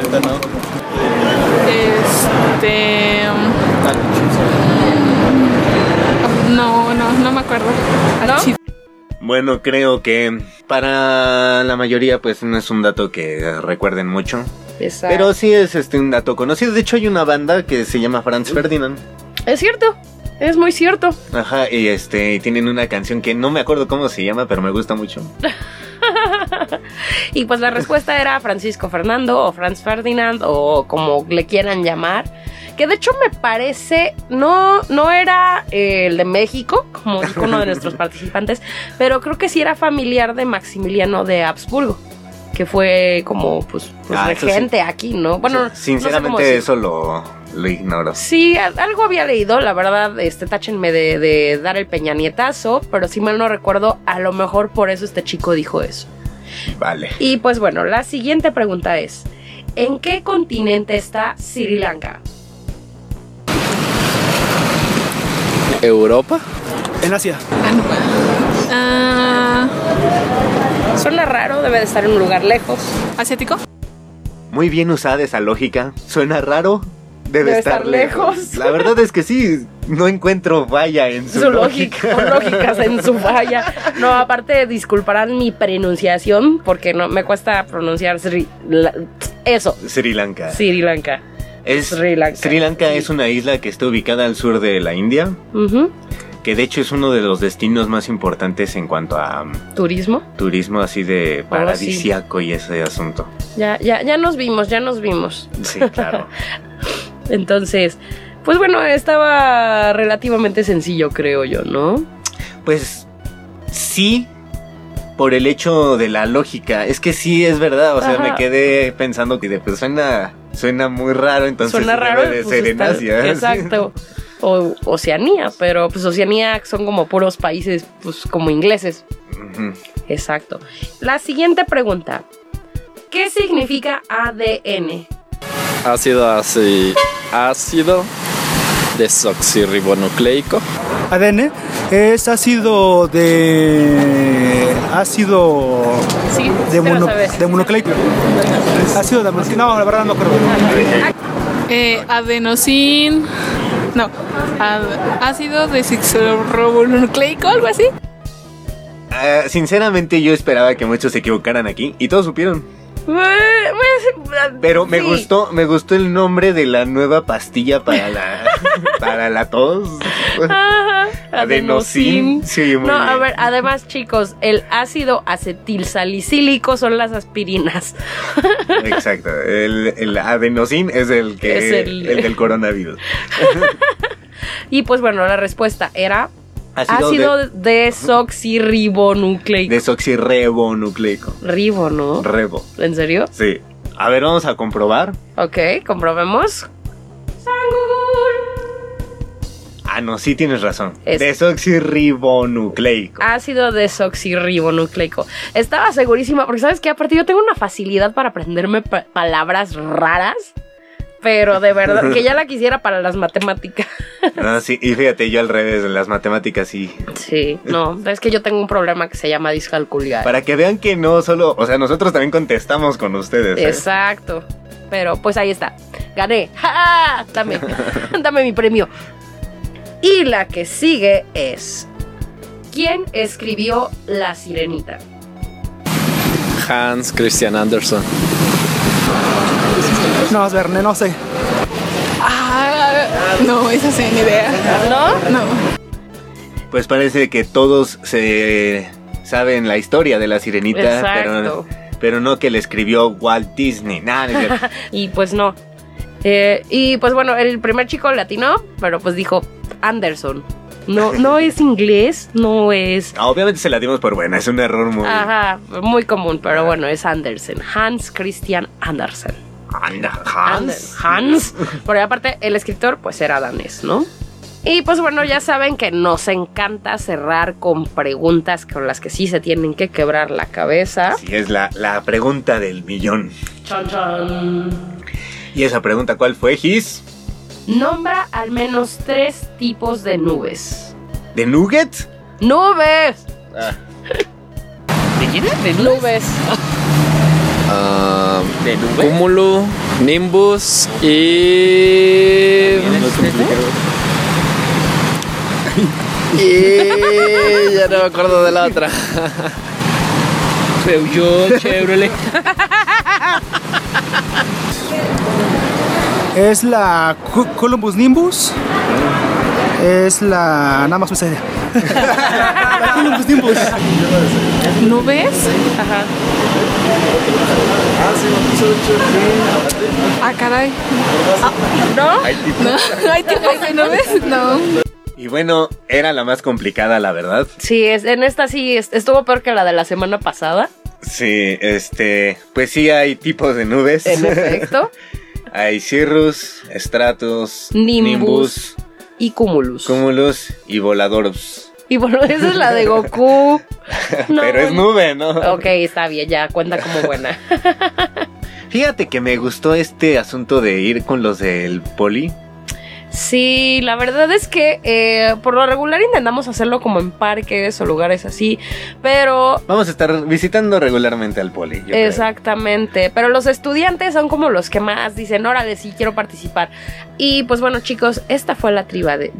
Este. No, no, no me acuerdo. ¿No? Bueno, creo que para la mayoría pues no es un dato que recuerden mucho. Exacto. Pero sí es este un dato conocido. De hecho hay una banda que se llama Franz Ferdinand. Es cierto, es muy cierto. Ajá, y este tienen una canción que no me acuerdo cómo se llama, pero me gusta mucho. (laughs) Y pues la respuesta era Francisco Fernando o Franz Ferdinand o como le quieran llamar. Que de hecho me parece, no, no era eh, el de México, como (laughs) dijo uno de nuestros participantes, pero creo que sí era familiar de Maximiliano de Habsburgo, que fue como pues, pues, Ah, regente aquí, ¿no? Bueno, no sé Sinceramente eso lo, lo ignoro. Sí, algo había leído, la verdad, este, táchenme de, de dar el peñanietazo, pero si mal no recuerdo, a lo mejor por eso este chico dijo eso. Vale. Y pues bueno, la siguiente pregunta es, ¿en qué continente está Sri Lanka? ¿Europa? En Asia. Ah, Suena raro, debe de estar en un lugar lejos. ¿Asiático? Muy bien usada esa lógica. Suena raro. Debe, Debe estar, estar lejos. lejos. La verdad es que sí, no encuentro valla en su, Su lógica, lógicas en su falla. No, aparte, disculparán mi pronunciación, porque no me cuesta pronunciar Sri, la- eso, Sri Lanka. Sri Lanka. Es, Sri Lanka. Sri Lanka es una isla que está ubicada al sur de la India, que de hecho es uno de los destinos más importantes en cuanto a um, Turismo. turismo así de Oh, paradisiaco y ese asunto. Ya, ya, ya nos vimos, ya nos vimos. Sí, claro. (laughs) Entonces, pues bueno, estaba relativamente sencillo, creo yo, ¿no? Pues sí, por el hecho de la lógica. Es que sí, es verdad. O sea, Ajá. me quedé pensando que de, pues suena, suena muy raro, entonces Suena debe raro. de pues, ser en está- Asia. (laughs) Exacto. O Oceanía, pero pues Oceanía son como puros países, pues como ingleses. Exacto. La siguiente pregunta. ¿Qué significa ADN? Ácido así. Ácido desoxirribonucleico. ADN es ácido de. ácido. Sí, de, mono- de. Ácido de mononucleico. No, la verdad no acuerdo. Eh, adenosin. No. ad- ácido desoxirribonucleico, algo así. Ah, sinceramente, yo esperaba que muchos se equivocaran aquí y todos supieron. Pero me sí. gustó, me gustó el nombre de la nueva pastilla para la (laughs) para la tos. Ajá, Adenosin. Sí, no, a ver, además, chicos, el ácido acetilsalicílico son las aspirinas. Exacto. El, el adenosin es el que Es el- el del coronavirus. (laughs) Y pues bueno, la respuesta era Ácido, ácido de- desoxirribonucleico. desoxirribonucleico. Ribo, ¿no? Rebo. ¿En serio? Sí. A ver, vamos a comprobar. Ok, comprobemos. Ah, no, sí tienes razón. Es- Desoxirribonucleico. Ácido desoxirribonucleico. Estaba segurísima, porque sabes que aparte yo tengo una facilidad para aprenderme pa- palabras raras, pero de verdad que ya la (laughs) quisiera para las matemáticas. Ah, sí, y fíjate, yo al revés, en las matemáticas sí. Sí, no, es que yo tengo un problema que se llama discalculia. Para que vean que no solo, o sea, nosotros también contestamos con ustedes. ¿eh? Exacto. Pero pues ahí está. Gané. (laughs) ¡Ja! Dame, (laughs) dame mi premio. Y la que sigue es. ¿Quién escribió La Sirenita? Hans Christian Andersen. No, Verne, no sé. Ah, no, esa sí, ni idea. ¿No? No. Pues parece que todos se saben la historia de la sirenita, Exacto. pero, pero no que le escribió Walt Disney. Nada, no es cierto. (laughs) Y pues no. Eh, y pues bueno, el primer chico latino, pero pues dijo Anderson. No, no es inglés, no es. Ah, Obviamente se la dimos por buena, es un error muy. Ajá, muy común, pero bueno, es Andersen. Hans Christian Andersen. Anda, Hans. Hans. Por ahí aparte, el escritor pues era danés, ¿no? Y pues bueno, ya saben que nos encanta cerrar con preguntas con las que sí se tienen que quebrar la cabeza. Sí, es la, la pregunta del millón. Chon, chon. Y esa pregunta, ¿cuál fue, Gis? Nombra al menos tres tipos de nubes. ¿De Nugget? ¡Nubes! ¿De quién? ¿De Nubes. Ah, ¿De nube? Cúmulo, Nimbus y. (laughs) Y ya no me acuerdo de la otra. (laughs) Peugeot, Chevrolet. Es la Columbus Nimbus. Es la. Nada más me sé. la Columbus Nimbus. ¿Nubes? Ajá. Ah, caray. ¿No? (laughs) ¿No? ¿Hay tipos de nubes? No. Y bueno, era la más complicada, la verdad. Sí, es, en esta sí es- estuvo peor que la de la semana pasada. Sí, este. Pues sí, hay tipos de nubes. En efecto. (laughs) hay cirrus, estratos, Nimbus. Y Cumulus. cúmulos y voladores. Y bueno, (laughs) esa es la de Goku. (laughs) No, Pero es nube, ¿no? Ok, está bien, ya cuenta como buena. (laughs) Fíjate que me gustó este asunto de ir con los del poli. Sí, la verdad es que eh, por lo regular intentamos hacerlo como en parques o lugares así, pero Vamos a estar visitando regularmente al poli. yo creo. Exactamente, pero los estudiantes son como los que más dicen, órale, sí, quiero participar. Y pues bueno, chicos, esta fue la triba de...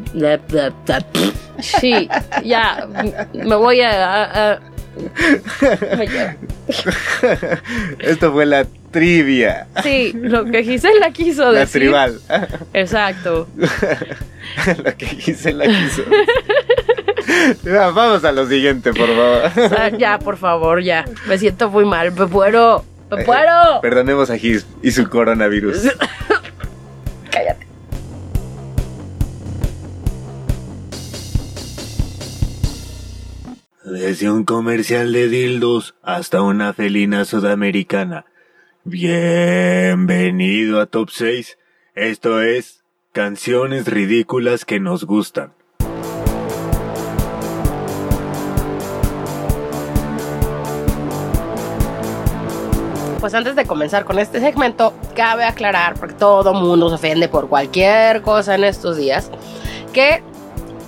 Sí, ya, me voy a... a- a-. (laughs) Esto fue la trivia. Sí, lo que Gisela quiso La decir. tribal. Exacto. (laughs) lo que Gisela quiso. (laughs) Ya, Vamos a lo siguiente, por favor. Ah, Ya, por favor, ya. Me siento muy mal, me puedo... Eh, Me puedo... Perdonemos a Gis y su coronavirus. (laughs) Cállate. Desde un comercial de dildos hasta una felina sudamericana. Bienvenido a Top 6. Esto es Canciones ridículas que nos gustan. Pues antes de comenzar con este segmento, cabe aclarar, porque todo mundo se ofende por cualquier cosa en estos días, que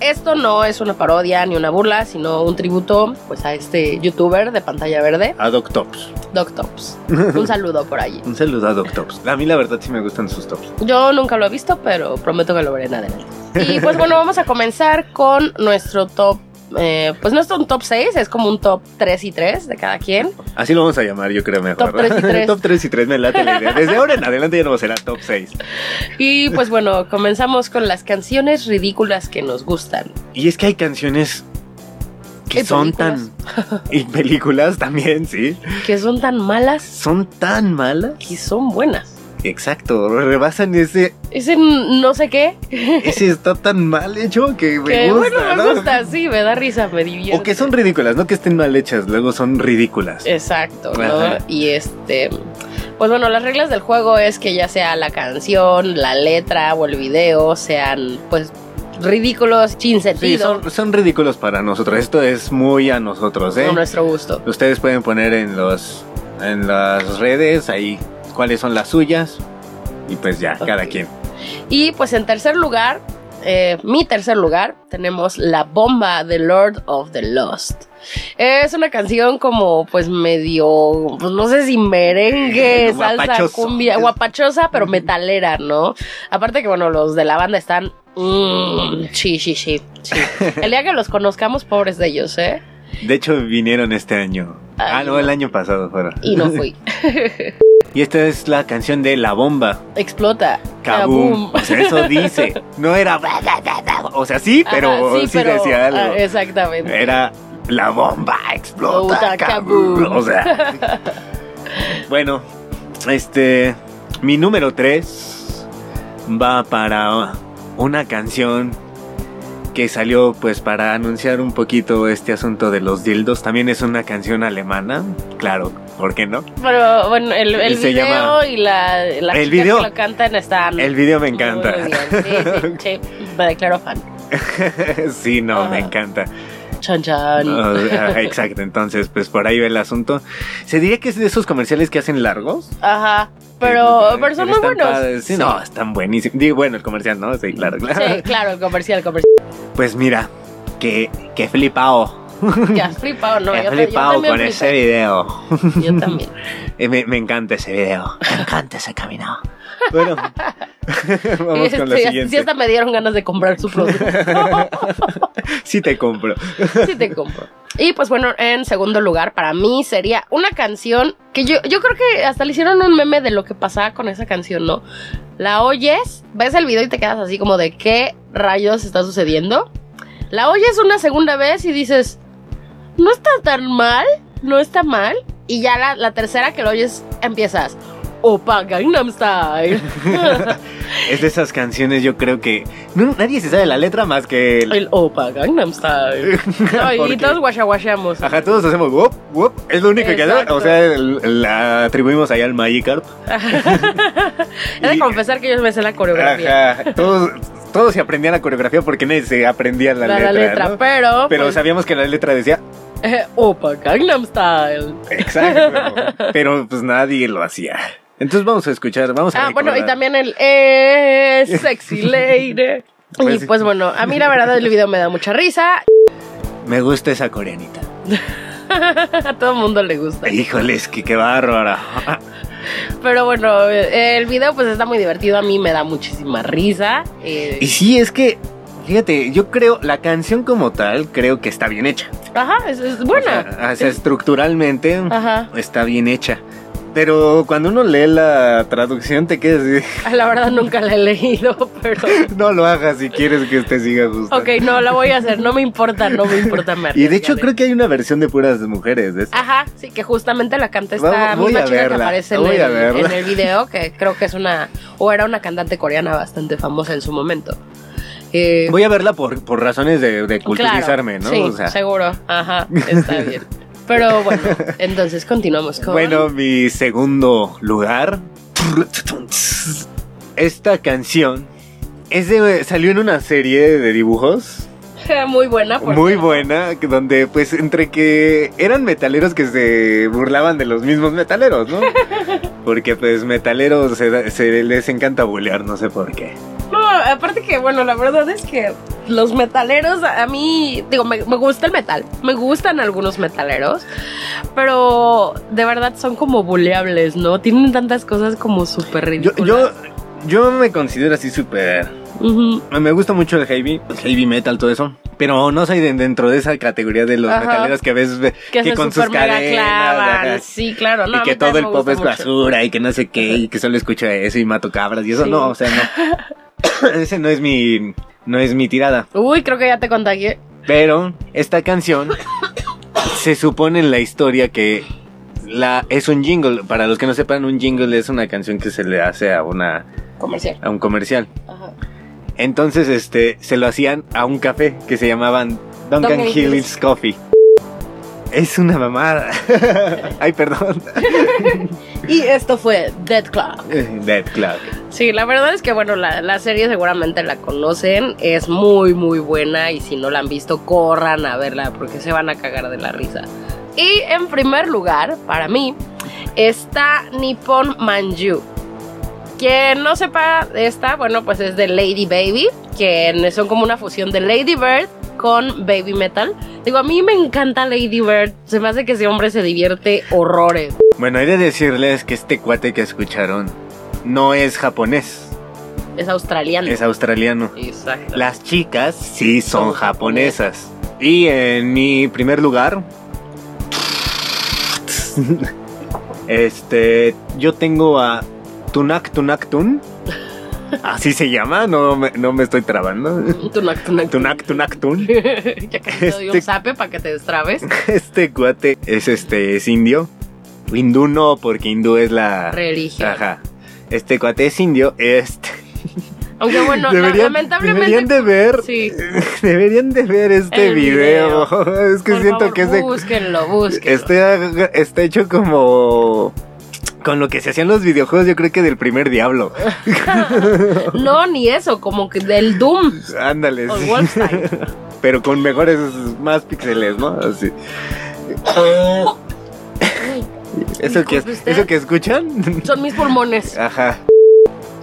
esto no es una parodia ni una burla, sino un tributo pues a este youtuber de pantalla verde, A Doctops. Doctops. Un saludo por allí. (laughs) Un saludo a Doctops. A mí la verdad sí me gustan sus tops. Yo nunca lo he visto, pero prometo que lo veré en adelante. Y pues bueno, vamos a comenzar con nuestro top. Eh, pues no es un top 6, es como un top 3 y 3 de cada quien. Así lo vamos a llamar, yo creo mejor. Top tres y tres. (laughs) top 3 y 3 me late la idea. Desde ahora en adelante ya no será top 6. Y pues bueno, comenzamos con las canciones ridículas que nos gustan. Y es que hay canciones que son películas. tan... (laughs) Y películas también, sí. Que son tan malas Son tan malas que son buenas. Exacto, rebasan ese. Ese no sé qué. (laughs) Ese está tan mal hecho que me que gusta. bueno, me ¿no? gusta, sí, me da risa, me divierte. O que son ridículas, no que estén mal hechas, luego son ridículas. Exacto, ¿no? Y este. Pues bueno, las reglas del juego es que ya sea la canción, la letra o el video sean, pues, ridículos, sin Sí, sentido. son, son ridículos para nosotros. Esto es muy a nosotros, ¿eh? A nuestro gusto. Ustedes pueden poner en los en las redes ahí cuáles son las suyas y pues ya, cada quien. Y pues en tercer lugar, eh, mi tercer lugar, tenemos La Bomba de Lord of the Lost. Es una canción como pues medio, pues no sé si merengue, (laughs) salsa, cumbia, guapachosa, pero metalera, ¿no? Aparte que bueno, los de la banda están... mm, sí, sí, sí, sí. El día que los conozcamos, pobres de ellos, ¿eh? De hecho vinieron este año. ah, no, no. el año pasado fueron. Y no fui. (laughs) Y esta es la canción de La Bomba. Explota. Kaboom. Kaboom. O sea, eso (laughs) dice. No era. O sea, sí, pero Ajá, sí, pero, decía algo. ah, exactamente. Era la bomba explota. Explota, kaboom. kaboom. O sea. (laughs) bueno, este. Mi número 3 va para una canción que salió pues para anunciar un poquito este asunto de los dildos. También es una canción alemana, claro, ¿por qué no? Pero bueno, el, el Se video llama- y la, la El video- que lo cantan están. El video me muy encanta. bien. Sí, sí, (laughs) sí, me declaro fan. sí, no, me encanta. Chan chan. Oh, ah, exacto, entonces pues por ahí va el asunto. Se diría que es de esos comerciales que hacen largos. Ajá. Pero, Que- pero son que muy buenos. padres. Sí, no, están buenísimos. Digo, bueno, el comercial, ¿no? Sí, claro, claro. Sí, claro, el comercial, el comercial. Pues mira, que, que flipao. Ya has flipado, no. que yo, yo flipao también con ese video. Yo también. (laughs) Eh, me, me encanta ese video. Me encanta ese camino. Bueno, (laughs) vamos con la siguiente. sí, hasta me dieron ganas de comprar su producto. (laughs) Sí te compro. (laughs) sí te compro. Y pues bueno, en segundo lugar, para mí sería una canción que yo, yo creo que hasta le hicieron un meme de lo que pasaba con esa canción, ¿no? La oyes, ves el video y te quedas así como de qué rayos está sucediendo. La oyes una segunda vez y dices, no está tan mal, no está mal. Y ya la, la tercera que lo oyes empiezas, Opa Gangnam Style. (laughs) Es de esas canciones, yo creo que no- nadie se sabe la letra más que el. el Opa Gangnam Style. No, ¿Por y todos guachaguachamos. Ajá, todos hacemos wop, wop. Es lo único que hacemos. O sea, la atribuimos ahí al Magikarp. (laughs) He de confesar que yo me sé la coreografía. Ajá. Todos, todos se aprendían la coreografía porque nadie se aprendía la, La, letra. la letra, ¿no? pero. Pero pues, sabíamos que la letra decía (laughs) eh, Opa Gangnam Style. exacto. pero pues nadie lo hacía. Entonces vamos a escuchar, vamos a Ah, bueno, y también el eh, Sexy (laughs) Lady. Y Pues- pues bueno, a mí la verdad el video me da mucha risa. Me gusta esa coreanita. (laughs) A todo el mundo le gusta. Híjoles, que qué bárbara. (laughs) Pero bueno, el video pues está muy divertido. A mí me da muchísima risa. eh, Y sí, es que, fíjate, yo creo, la canción como tal, creo que está bien hecha. Ajá, es, es buena. O sea, o sea, estructuralmente Ajá. está bien hecha. Pero cuando uno lee la traducción te quedas Ah, La verdad nunca la he leído, (laughs) pero... (laughs) no lo hagas si quieres que te siga gustando. Ok, no, la voy a hacer. No me importa, no me importa. Me Y de hecho creo que hay una versión de puras mujeres de. Ajá, sí, que justamente la canta esta voy misma chica que aparece en el, verla. en el video, que creo que es una, o era una cantante coreana bastante famosa en su momento. Eh, Voy a verla por, por razones de, de claro, culturizarme, ¿no? Sí, O sea, seguro. Ajá, está bien. (laughs) Pero bueno, entonces continuamos con... bueno, mi segundo lugar. Esta canción es de, salió en una serie de dibujos (laughs) muy buena. por muy cierto. buena, donde pues entre que eran metaleros que se burlaban de los mismos metaleros, ¿no? (laughs) Porque pues metaleros se, se les encanta bullear, no sé por qué. No, aparte que, bueno, la verdad es que los metaleros, a mí, digo, me, me gusta el metal, me gustan algunos metaleros, pero de verdad son como buleables, ¿no? Tienen tantas cosas como súper ridículas. yo, yo me considero así súper... Ujú. Me gusta mucho el heavy, el heavy metal, todo eso. Pero no soy de- dentro de esa categoría de los Ajá. metaleros que ves ve- que, que, con sus cadenas. clavan. Sí, claro, no. y que todo el pop es mucho. basura y que no sé qué y que solo escucha eso y mato cabras y eso Sí. no, o sea, no. (laughs) (coughs) Ese no es mi no es mi tirada. Uy, creo que ya te contagié. Pero esta canción (coughs) se supone en la historia que la, es un jingle. Para los que no sepan, un jingle es una canción que se le hace a una Comercial. a un comercial. Ajá. Entonces, este, se lo hacían a un café que se llamaban Duncan, Duncan Hills Hills. Coffee. Es una mamada. (laughs) Ay, perdón. Y esto fue Dead Clock. (laughs) Dead Clock. Sí, la verdad es que, bueno, la, la serie seguramente la conocen. Es muy, muy buena. Y si no la han visto, corran a verla porque se van a cagar de la risa. Y en primer lugar, para mí, está Nippon Manju. Quien no sepa de esta, bueno, pues es de Lady Baby, que son como una fusión de Lady Bird con Baby Metal. Digo, a mí me encanta Lady Bird. Se me hace que ese hombre se divierte horrores. Bueno, he de decirles que este cuate que escucharon no es japonés, Es australiano. es australiano. Exacto. Las chicas sí son Son japonesas. Y en mi primer lugar, (laughs) este, yo tengo a Tunak Tunak Tun. Así se llama, no me, no me estoy trabando. Tunak, tunak, Tunak Tunak Tun. (laughs) ya casi te doy un Este- zape para que te destrabes. (laughs) Este cuate es este es indio. Hindú no, porque hindú es la Religión. Ajá. Este cuate es indio. Este. (laughs) Aunque bueno, deberían, lamentablemente. deberían de ver. Sí. Deberían de ver este video. Es que Por siento favor, que es de. Búsquenlo, búsquenlo. Está, está hecho como. Con lo que se hacían los videojuegos, yo creo que del primer diablo. (laughs) No, ni eso, como que del Doom. Ándale. Sí. (laughs) Pero con mejores, más píxeles, ¿no? Así. (laughs) ¿Eso que. ¿Eso que escuchan? Son mis pulmones. Ajá.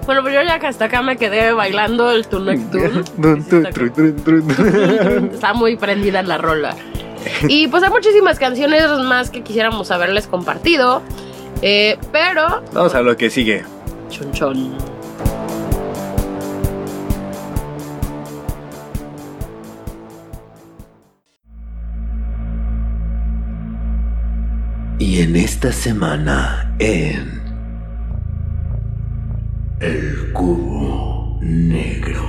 Bueno, pues yo ya que hasta acá me quedé bailando el Tunak Tun. Dun, tun, trun, trun, trun. Está muy prendida la rola. Y pues hay muchísimas canciones más que quisiéramos haberles compartido. Eh, pero. Vamos a lo que sigue. Chon chon. Y en esta semana en El Cubo Negro.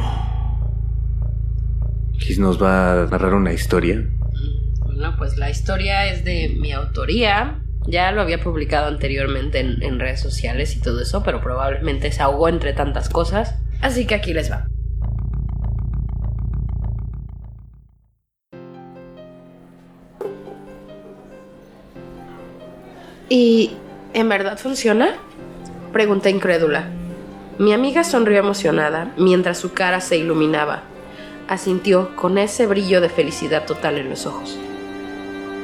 Kiss nos va a narrar una historia. Bueno, pues la historia es de mi autoría. Ya lo había publicado anteriormente en, redes sociales y todo eso, pero probablemente se ahogó entre tantas cosas. Así que aquí les va. ¿Y en verdad funciona? Pregunté incrédula. Mi amiga sonrió emocionada mientras su cara se iluminaba. Asintió con ese brillo de felicidad total en los ojos.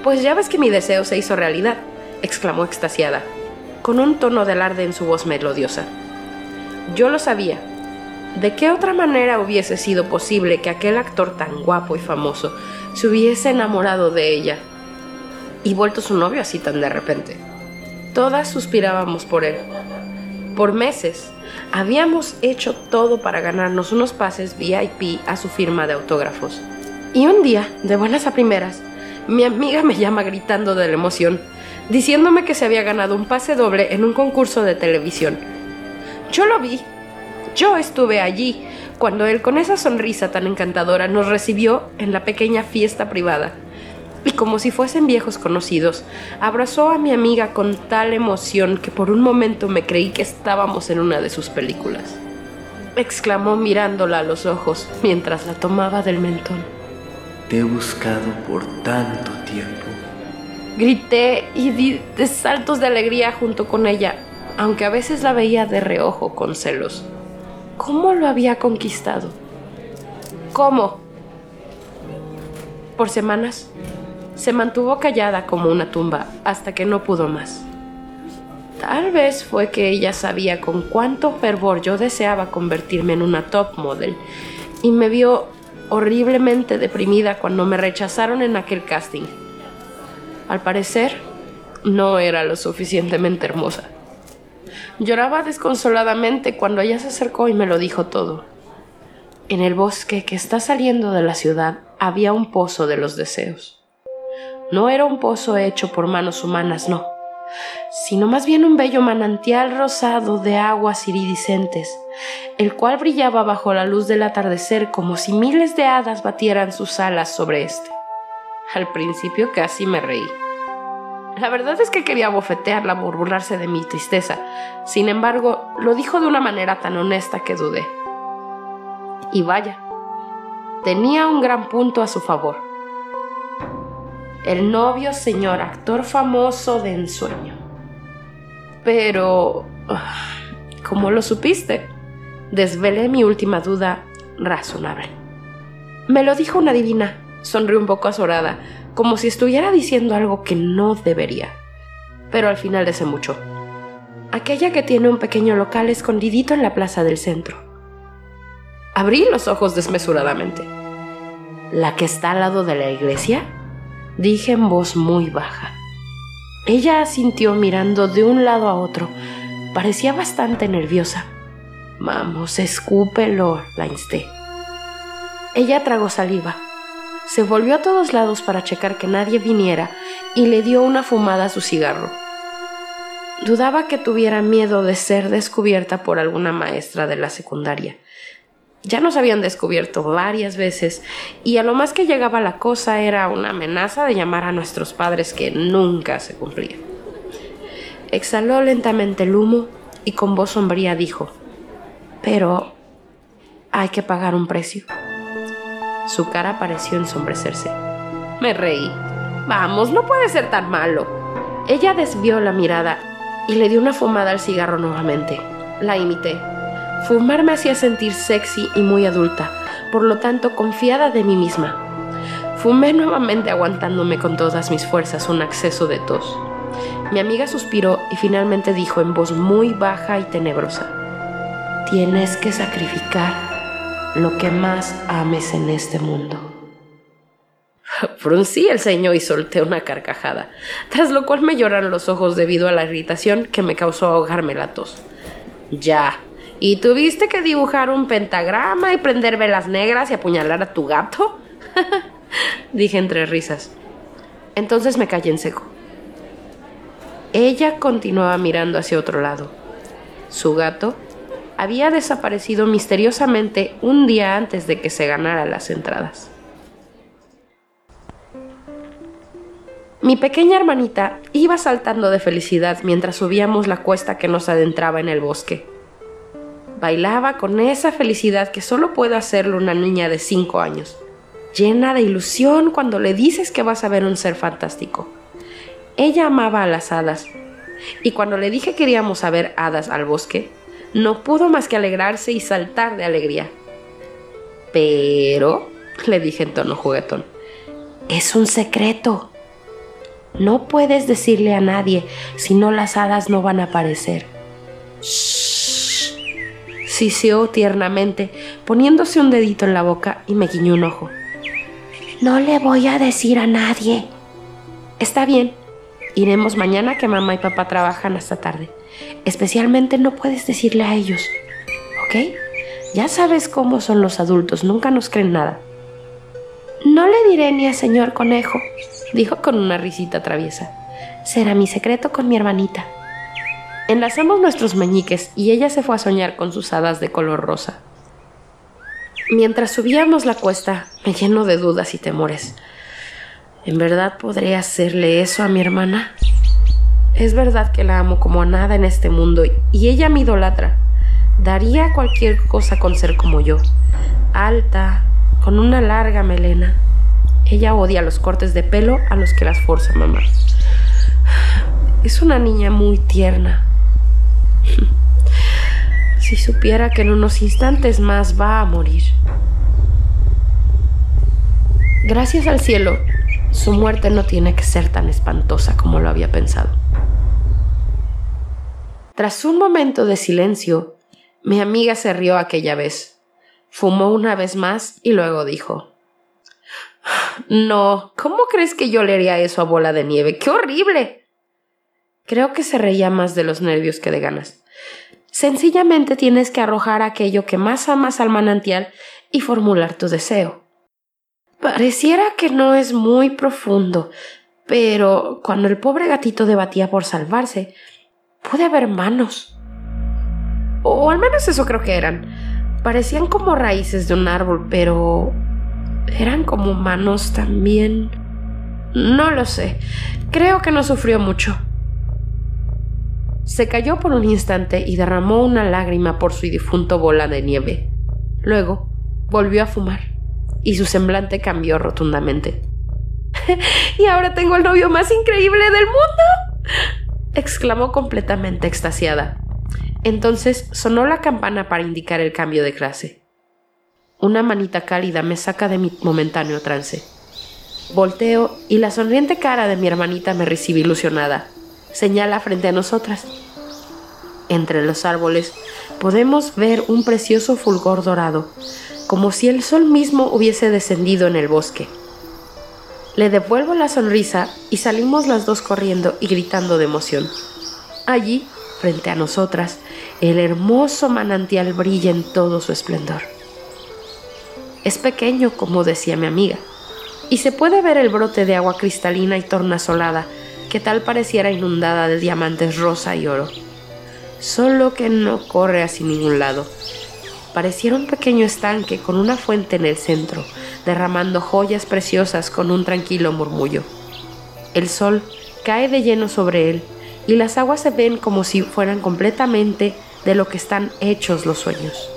Pues ya ves que mi deseo se hizo realidad, exclamó extasiada, con un tono de alarde en su voz melodiosa. Yo lo sabía. ¿De qué otra manera hubiese sido posible que aquel actor tan guapo y famoso se hubiese enamorado de ella y vuelto su novio así tan de repente? Todas suspirábamos por él. Por meses habíamos hecho todo para ganarnos unos pases VIP a su firma de autógrafos. Y un día, de buenas a primeras, mi amiga me llama gritando de la emoción, diciéndome que se había ganado un pase doble en un concurso de televisión. Yo lo vi. Yo estuve allí cuando él con esa sonrisa tan encantadora nos recibió en la pequeña fiesta privada. Y como si fuesen viejos conocidos, abrazó a mi amiga con tal emoción que por un momento me creí que estábamos en una de sus películas. Exclamó mirándola a los ojos mientras la tomaba del mentón. Te he buscado por tanto tiempo. Grité y di de saltos de alegría junto con ella, aunque a veces la veía de reojo con celos. ¿Cómo lo había conquistado? ¿Cómo? Por semanas se mantuvo callada como una tumba hasta que no pudo más. Tal vez fue que ella sabía con cuánto fervor yo deseaba convertirme en una top model y me vio horriblemente deprimida cuando me rechazaron en aquel casting. Al parecer, no era lo suficientemente hermosa. Lloraba desconsoladamente cuando ella se acercó y me lo dijo todo. En el bosque que está saliendo de la ciudad había un pozo de los deseos. No era un pozo hecho por manos humanas, no, sino más bien un bello manantial rosado de aguas iridiscentes, el cual brillaba bajo la luz del atardecer como si miles de hadas batieran sus alas sobre éste. Al principio casi me reí. La verdad es que quería bofetearla burlarse de mi tristeza. Sin embargo, lo dijo de una manera tan honesta que dudé. Y vaya, tenía un gran punto a su favor. El novio señor actor famoso de ensueño. Pero... ah, ¿Cómo lo supiste? Desvelé mi última duda razonable. Me lo dijo una divina. Sonrió un poco azorada, como si estuviera diciendo algo que no debería. Pero al final se mucho. Aquella que tiene un pequeño local escondidito en la plaza del centro. Abrí los ojos desmesuradamente. ¿La que está al lado de la iglesia? Dije en voz muy baja. Ella asintió mirando de un lado a otro. Parecía bastante nerviosa. Vamos, escúpelo, la insté. Ella tragó saliva. Se volvió a todos lados para checar que nadie viniera y le dio una fumada a su cigarro. Dudaba que tuviera miedo de ser descubierta por alguna maestra de la secundaria. Ya nos habían descubierto varias veces y a lo más que llegaba la cosa era una amenaza de llamar a nuestros padres que nunca se cumplía. Exhaló lentamente el humo y con voz sombría dijo, pero hay que pagar un precio. Su cara pareció ensombrecerse. Me reí. Vamos, no puede ser tan malo. Ella desvió la mirada y le dio una fumada al cigarro nuevamente. La imité. Fumar me hacía sentir sexy y muy adulta, por lo tanto confiada de mí misma. Fumé nuevamente aguantándome con todas mis fuerzas un acceso de tos. Mi amiga suspiró y finalmente dijo en voz muy baja y tenebrosa, Tienes que sacrificar lo que más ames en este mundo. (laughs) Fruncí el ceño y solté una carcajada, tras lo cual me lloraron los ojos debido a la irritación que me causó ahogarme la tos. Ya. ¿Y tuviste que dibujar un pentagrama y prender velas negras y apuñalar a tu gato? (laughs) Dije entre risas. Entonces me callé en seco. Ella continuaba mirando hacia otro lado. Su gato había desaparecido misteriosamente un día antes de que se ganara las entradas. Mi pequeña hermanita iba saltando de felicidad mientras subíamos la cuesta que nos adentraba en el bosque. Bailaba con esa felicidad que solo puede hacerlo una niña de 5 años, llena de ilusión cuando le dices que vas a ver un ser fantástico. Ella amaba a las hadas, y cuando le dije que iríamos a ver hadas al bosque, no pudo más que alegrarse y saltar de alegría. Pero, le dije en tono juguetón, es un secreto. No puedes decirle a nadie, si no las hadas no van a aparecer. Shh. Siseó tiernamente, poniéndose un dedito en la boca y me guiñó un ojo. No le voy a decir a nadie. Está bien. Iremos mañana que mamá y papá trabajan hasta tarde. Especialmente no puedes decirle a ellos. ¿Ok? Ya sabes cómo son los adultos, nunca nos creen nada. No le diré ni al señor conejo, dijo con una risita traviesa. Será mi secreto con mi hermanita. Enlazamos nuestros meñiques y ella se fue a soñar con sus hadas de color rosa. Mientras subíamos la cuesta, me lleno de dudas y temores. ¿En verdad podré hacerle eso a mi hermana? Es verdad que la amo como a nada en este mundo y ella me idolatra. Daría cualquier cosa con ser como yo. Alta, con una larga melena. Ella odia los cortes de pelo a los que las forza mamá. Es una niña muy tierna. (laughs) Si supiera que en unos instantes más va a morir. Gracias al cielo, su muerte no tiene que ser tan espantosa como lo había pensado. Tras un momento de silencio, mi amiga se rió aquella vez. Fumó una vez más y luego dijo No, ¿cómo crees que yo le haría eso a bola de nieve? ¡Qué horrible! Creo que se reía más de los nervios que de ganas. Sencillamente tienes que arrojar aquello que más amas al manantial y formular tu deseo. Pareciera que no es muy profundo, pero cuando el pobre gatito debatía por salvarse, pude haber manos. O al menos eso creo que eran. Parecían como raíces de un árbol, pero eran como manos también. No lo sé. Creo que no sufrió mucho. Se cayó por un instante y derramó una lágrima por su difunto bola de nieve. Luego volvió a fumar y su semblante cambió rotundamente. (laughs) y ahora tengo el novio más increíble del mundo. Exclamó completamente extasiada. Entonces sonó la campana para indicar el cambio de clase. Una manita cálida me saca de mi momentáneo trance. Volteo y la sonriente cara de mi hermanita me recibe ilusionada. Señala frente a nosotras. Entre los árboles podemos ver un precioso fulgor dorado, como si el sol mismo hubiese descendido en el bosque. Le devuelvo la sonrisa y salimos las dos corriendo y gritando de emoción. Allí, frente a nosotras, el hermoso manantial brilla en todo su esplendor. Es pequeño, como decía mi amiga, y se puede ver el brote de agua cristalina y tornasolada, que tal pareciera inundada de diamantes rosa y oro. Solo que no corre hacia ningún lado. Pareciera un pequeño estanque con una fuente en el centro, derramando joyas preciosas con un tranquilo murmullo. El sol cae de lleno sobre él y las aguas se ven como si fueran completamente de lo que están hechos los sueños.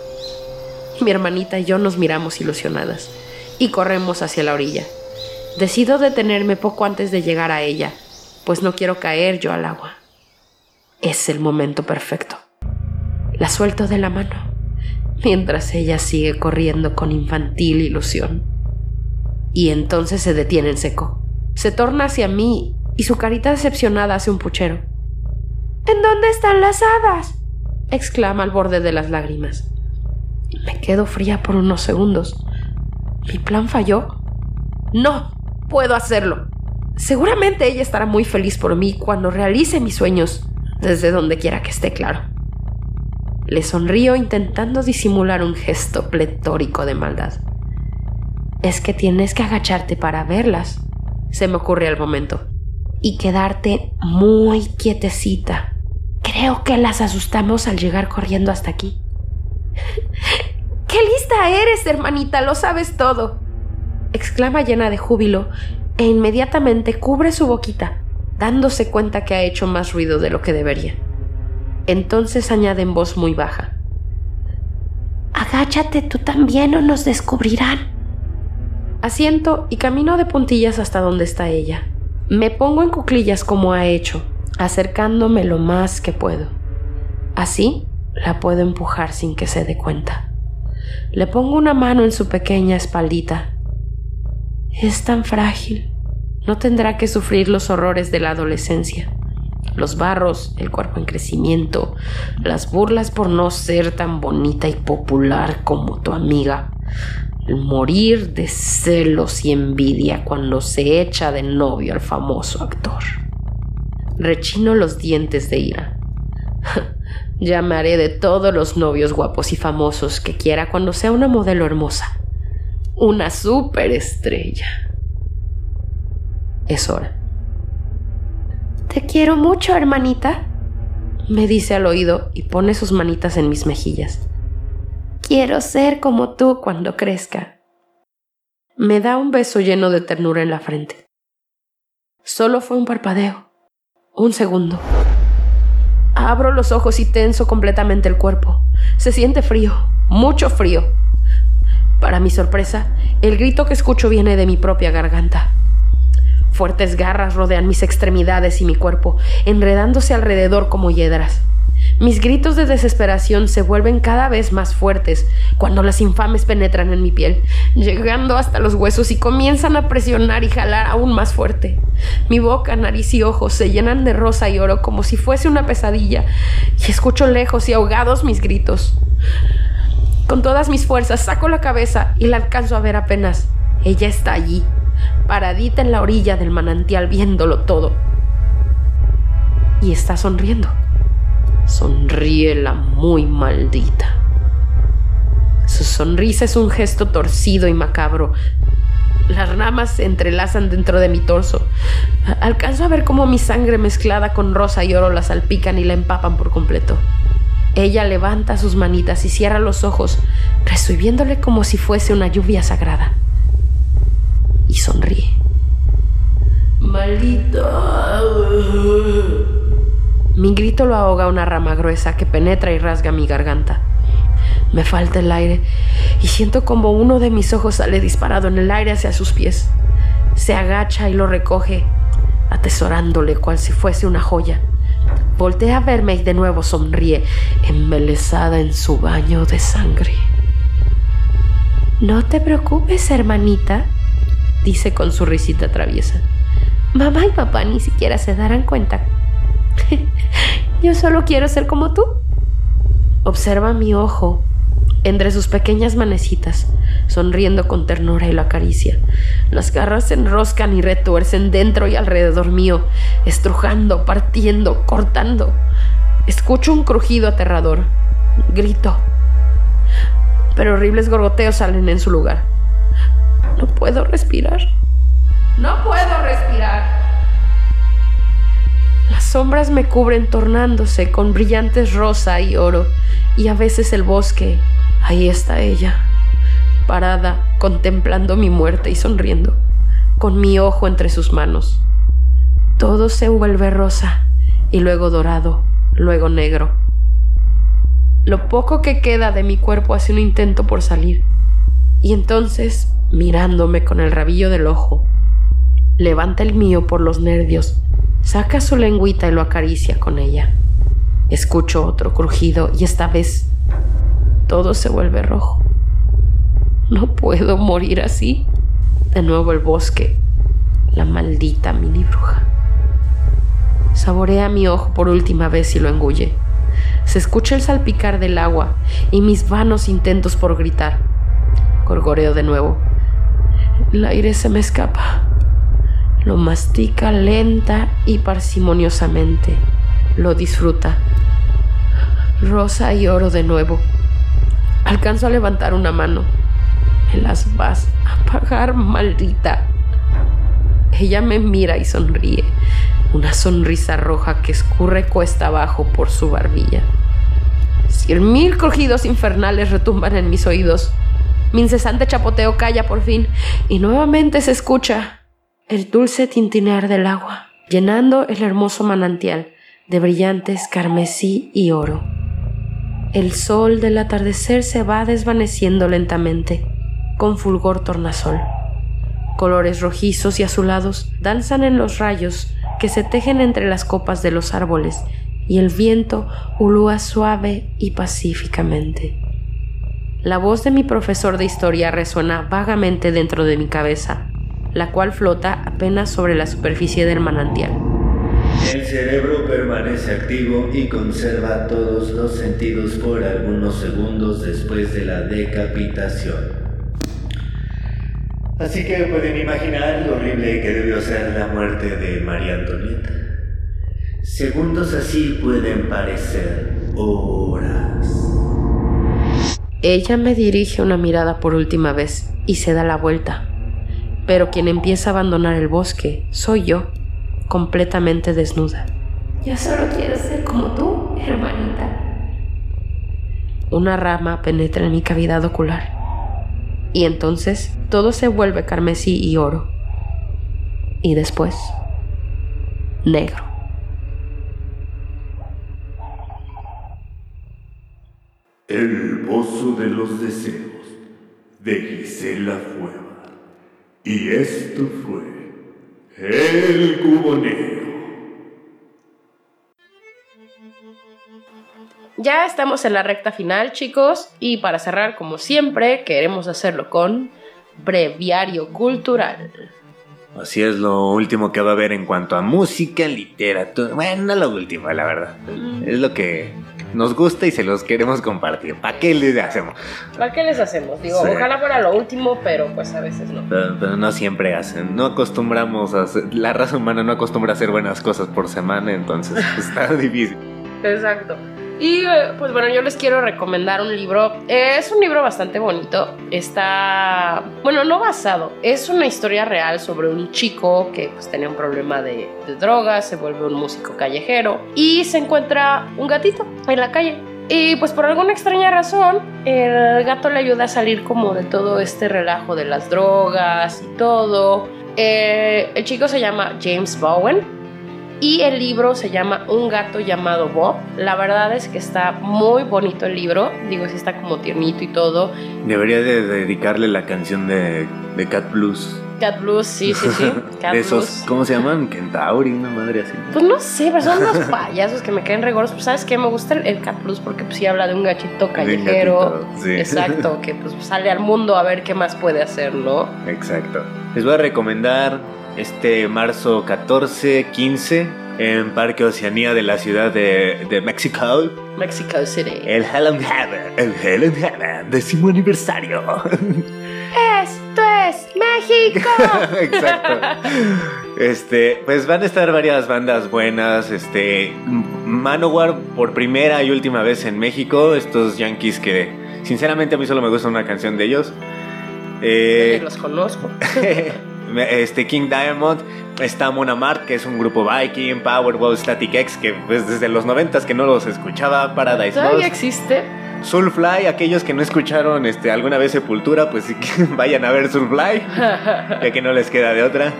Mi hermanita y yo nos miramos ilusionadas y corremos hacia la orilla. Decido detenerme poco antes de llegar a ella, pues no quiero caer yo al agua. Es el momento perfecto. La suelto de la mano, mientras ella sigue corriendo con infantil ilusión. Y entonces se detiene en seco. Se torna hacia mí y su carita decepcionada hace un puchero. ¿En dónde están las hadas? exclama al borde de las lágrimas. Me quedo fría por unos segundos. ¿Mi plan falló? No, puedo hacerlo. Seguramente ella estará muy feliz por mí cuando realice mis sueños, desde donde quiera que esté claro. Le sonrío intentando disimular un gesto pletórico de maldad. Es que tienes que agacharte para verlas, se me ocurre al momento, y quedarte muy quietecita. Creo que las asustamos al llegar corriendo hasta aquí. ¡Qué lista eres, hermanita! Lo sabes todo. exclama llena de júbilo e inmediatamente cubre su boquita, dándose cuenta que ha hecho más ruido de lo que debería. Entonces añade en voz muy baja. Agáchate tú también o nos descubrirán. Asiento y camino de puntillas hasta donde está ella. Me pongo en cuclillas como ha hecho, acercándome lo más que puedo. Así la puedo empujar sin que se dé cuenta. Le pongo una mano en su pequeña espaldita. Es tan frágil. No tendrá que sufrir los horrores de la adolescencia. Los barros, el cuerpo en crecimiento, las burlas por no ser tan bonita y popular como tu amiga, morir de celos y envidia cuando se echa de novio al famoso actor. Rechino los dientes de ira. (laughs) Llamaré de todos los novios guapos y famosos que quiera cuando sea una modelo hermosa. Una superestrella. Es hora. Te quiero mucho, hermanita, me dice al oído y pone sus manitas en mis mejillas. Quiero ser como tú cuando crezca. Me da un beso lleno de ternura en la frente. Solo fue un parpadeo. Un segundo. Abro los ojos y tenso completamente el cuerpo. Se siente frío, mucho frío. Para mi sorpresa, el grito que escucho viene de mi propia garganta. Fuertes garras rodean mis extremidades y mi cuerpo, enredándose alrededor como hiedras. Mis gritos de desesperación se vuelven cada vez más fuertes cuando las infames penetran en mi piel, llegando hasta los huesos y comienzan a presionar y jalar aún más fuerte. Mi boca, nariz y ojos se llenan de rosa y oro como si fuese una pesadilla y escucho lejos y ahogados mis gritos. Con todas mis fuerzas saco la cabeza y la alcanzo a ver apenas. Ella está allí, paradita en la orilla del manantial viéndolo todo. Y está sonriendo. Sonríe la muy maldita. Su sonrisa es un gesto torcido y macabro. Las ramas se entrelazan dentro de mi torso. Alcanzo a ver cómo mi sangre mezclada con rosa y oro la salpican y la empapan por completo. Ella levanta sus manitas y cierra los ojos, recibiéndole como si fuese una lluvia sagrada. Y sonríe. Maldito. Mi grito lo ahoga una rama gruesa que penetra y rasga mi garganta. Me falta el aire y siento como uno de mis ojos sale disparado en el aire hacia sus pies. Se agacha y lo recoge, atesorándole cual si fuese una joya. Voltea a verme y de nuevo sonríe, embelesada en su baño de sangre. No te preocupes, hermanita, dice con su risita traviesa. Mamá y papá ni siquiera se darán cuenta. (laughs) Yo solo quiero ser como tú. Observa mi ojo entre sus pequeñas manecitas, sonriendo con ternura y lo acaricia. Las garras se enroscan y retuercen dentro y alrededor mío, estrujando, partiendo, cortando. Escucho un crujido aterrador. Grito. Pero horribles gorgoteos salen en su lugar. No puedo respirar. No puedo respirar. Las sombras me cubren tornándose con brillantes rosa y oro, y a veces el bosque. Ahí está ella, parada, contemplando mi muerte y sonriendo, con mi ojo entre sus manos. Todo se vuelve rosa, y luego dorado, luego negro. Lo poco que queda de mi cuerpo hace un intento por salir, y entonces, mirándome con el rabillo del ojo, levanta el mío por los nervios, saca su lengüita y lo acaricia con ella. Escucho otro crujido y esta vez todo se vuelve rojo. No puedo morir así. De nuevo el bosque, la maldita mini bruja. Saborea mi ojo por última vez y lo engulle. Se escucha el salpicar del agua y mis vanos intentos por gritar. Gorgoreo de nuevo. El aire se me escapa. Lo mastica lenta y parsimoniosamente. Lo disfruta. Rosa y oro de nuevo. Alcanzo a levantar una mano. Me las vas a pagar, maldita. Ella me mira y sonríe. Una sonrisa roja que escurre cuesta abajo por su barbilla. Cien mil crujidos infernales retumban en mis oídos. Mi incesante chapoteo calla por fin y nuevamente se escucha el dulce tintinear del agua, llenando el hermoso manantial de brillantes carmesí y oro. El sol del atardecer se va desvaneciendo lentamente, con fulgor tornasol. Colores rojizos y azulados danzan en los rayos que se tejen entre las copas de los árboles y el viento ulúa suave y pacíficamente. La voz de mi profesor de historia resuena vagamente dentro de mi cabeza, la cual flota apenas sobre la superficie del manantial. El cerebro permanece activo y conserva todos los sentidos por algunos segundos después de la decapitación. Así que pueden imaginar lo horrible que debió ser la muerte de María Antonieta. Segundos así pueden parecer horas. Ella me dirige una mirada por última vez y se da la vuelta. Pero quien empieza a abandonar el bosque soy yo, completamente desnuda. Yo solo quiero ser como tú, hermanita. Una rama penetra en mi cavidad ocular. Y entonces todo se vuelve carmesí y oro. Y después, negro. El pozo de los deseos de Gisela Fueva. Y esto fue el cubo. Ya estamos en la recta final, chicos, y para cerrar, como siempre, queremos hacerlo con breviario cultural. Así es lo último que va a haber en cuanto a música, literatura. Bueno, no lo último, la verdad. Es lo que nos gusta y se los queremos compartir. ¿Para qué les hacemos? ¿Para qué les hacemos? Digo, Sí. ojalá fuera lo último, pero pues a veces no. Pero, pero no siempre hacen. No acostumbramos a hacer. La raza humana no acostumbra a hacer buenas cosas por semana, entonces pues, está (laughs) difícil. Exacto. Y eh, pues bueno, yo les quiero recomendar un libro. Es un libro bastante bonito. Está, bueno, no basado. Es una historia real sobre un chico que pues tenía un problema de, de drogas, se vuelve un músico callejero y se encuentra un gatito en la calle. Y pues por alguna extraña razón, el gato le ayuda a salir como de todo este relajo de las drogas y todo. Eh, el chico se llama James Bowen y el libro se llama Un gato llamado Bob. La verdad es que está muy bonito el libro. Digo, sí está como tiernito y todo. Debería de dedicarle la canción de, de Cat Blues. Cat Blues, sí, sí, sí. (laughs) Cat de esos, Blues. ¿cómo se llaman? Kentauri, una madre así. Pues no sé, pero son unos payasos que me caen regoros. Pues sabes qué, me gusta el, el Cat Blues porque pues sí habla de un gachito callejero. gatito, sí. Exacto, que pues sale al mundo a ver qué más puede hacer, ¿no? Exacto. Les voy a recomendar este marzo 14, 15 en Parque Oceanía de la ciudad de, de México. Mexico City. El Hell and Heaven, el Hell and Heaven, décimo aniversario. Esto es México. (laughs) Exacto. Este, pues van a estar varias bandas buenas. Este, Manowar por primera y última vez en México. Estos yankees que, sinceramente, a mí solo me gusta una canción de ellos. Eh, los conozco. (laughs) este King Diamond está Mona Mart, que es un grupo Viking, Powerwall, Static X, que pues desde los 90 que no los escuchaba, Paradise ¿Todavía Lost, existe? Soulfly, aquellos que no escucharon este, alguna vez Sepultura, pues (laughs) vayan a ver Soulfly, (laughs) ya que no les queda de otra.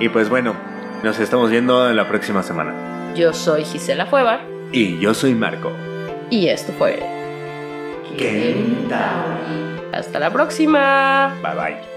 Y pues bueno, nos estamos viendo en la próxima semana. Yo soy Gisela Fuevar Y yo soy Marco. y esto fue. Hasta la próxima. Bye bye.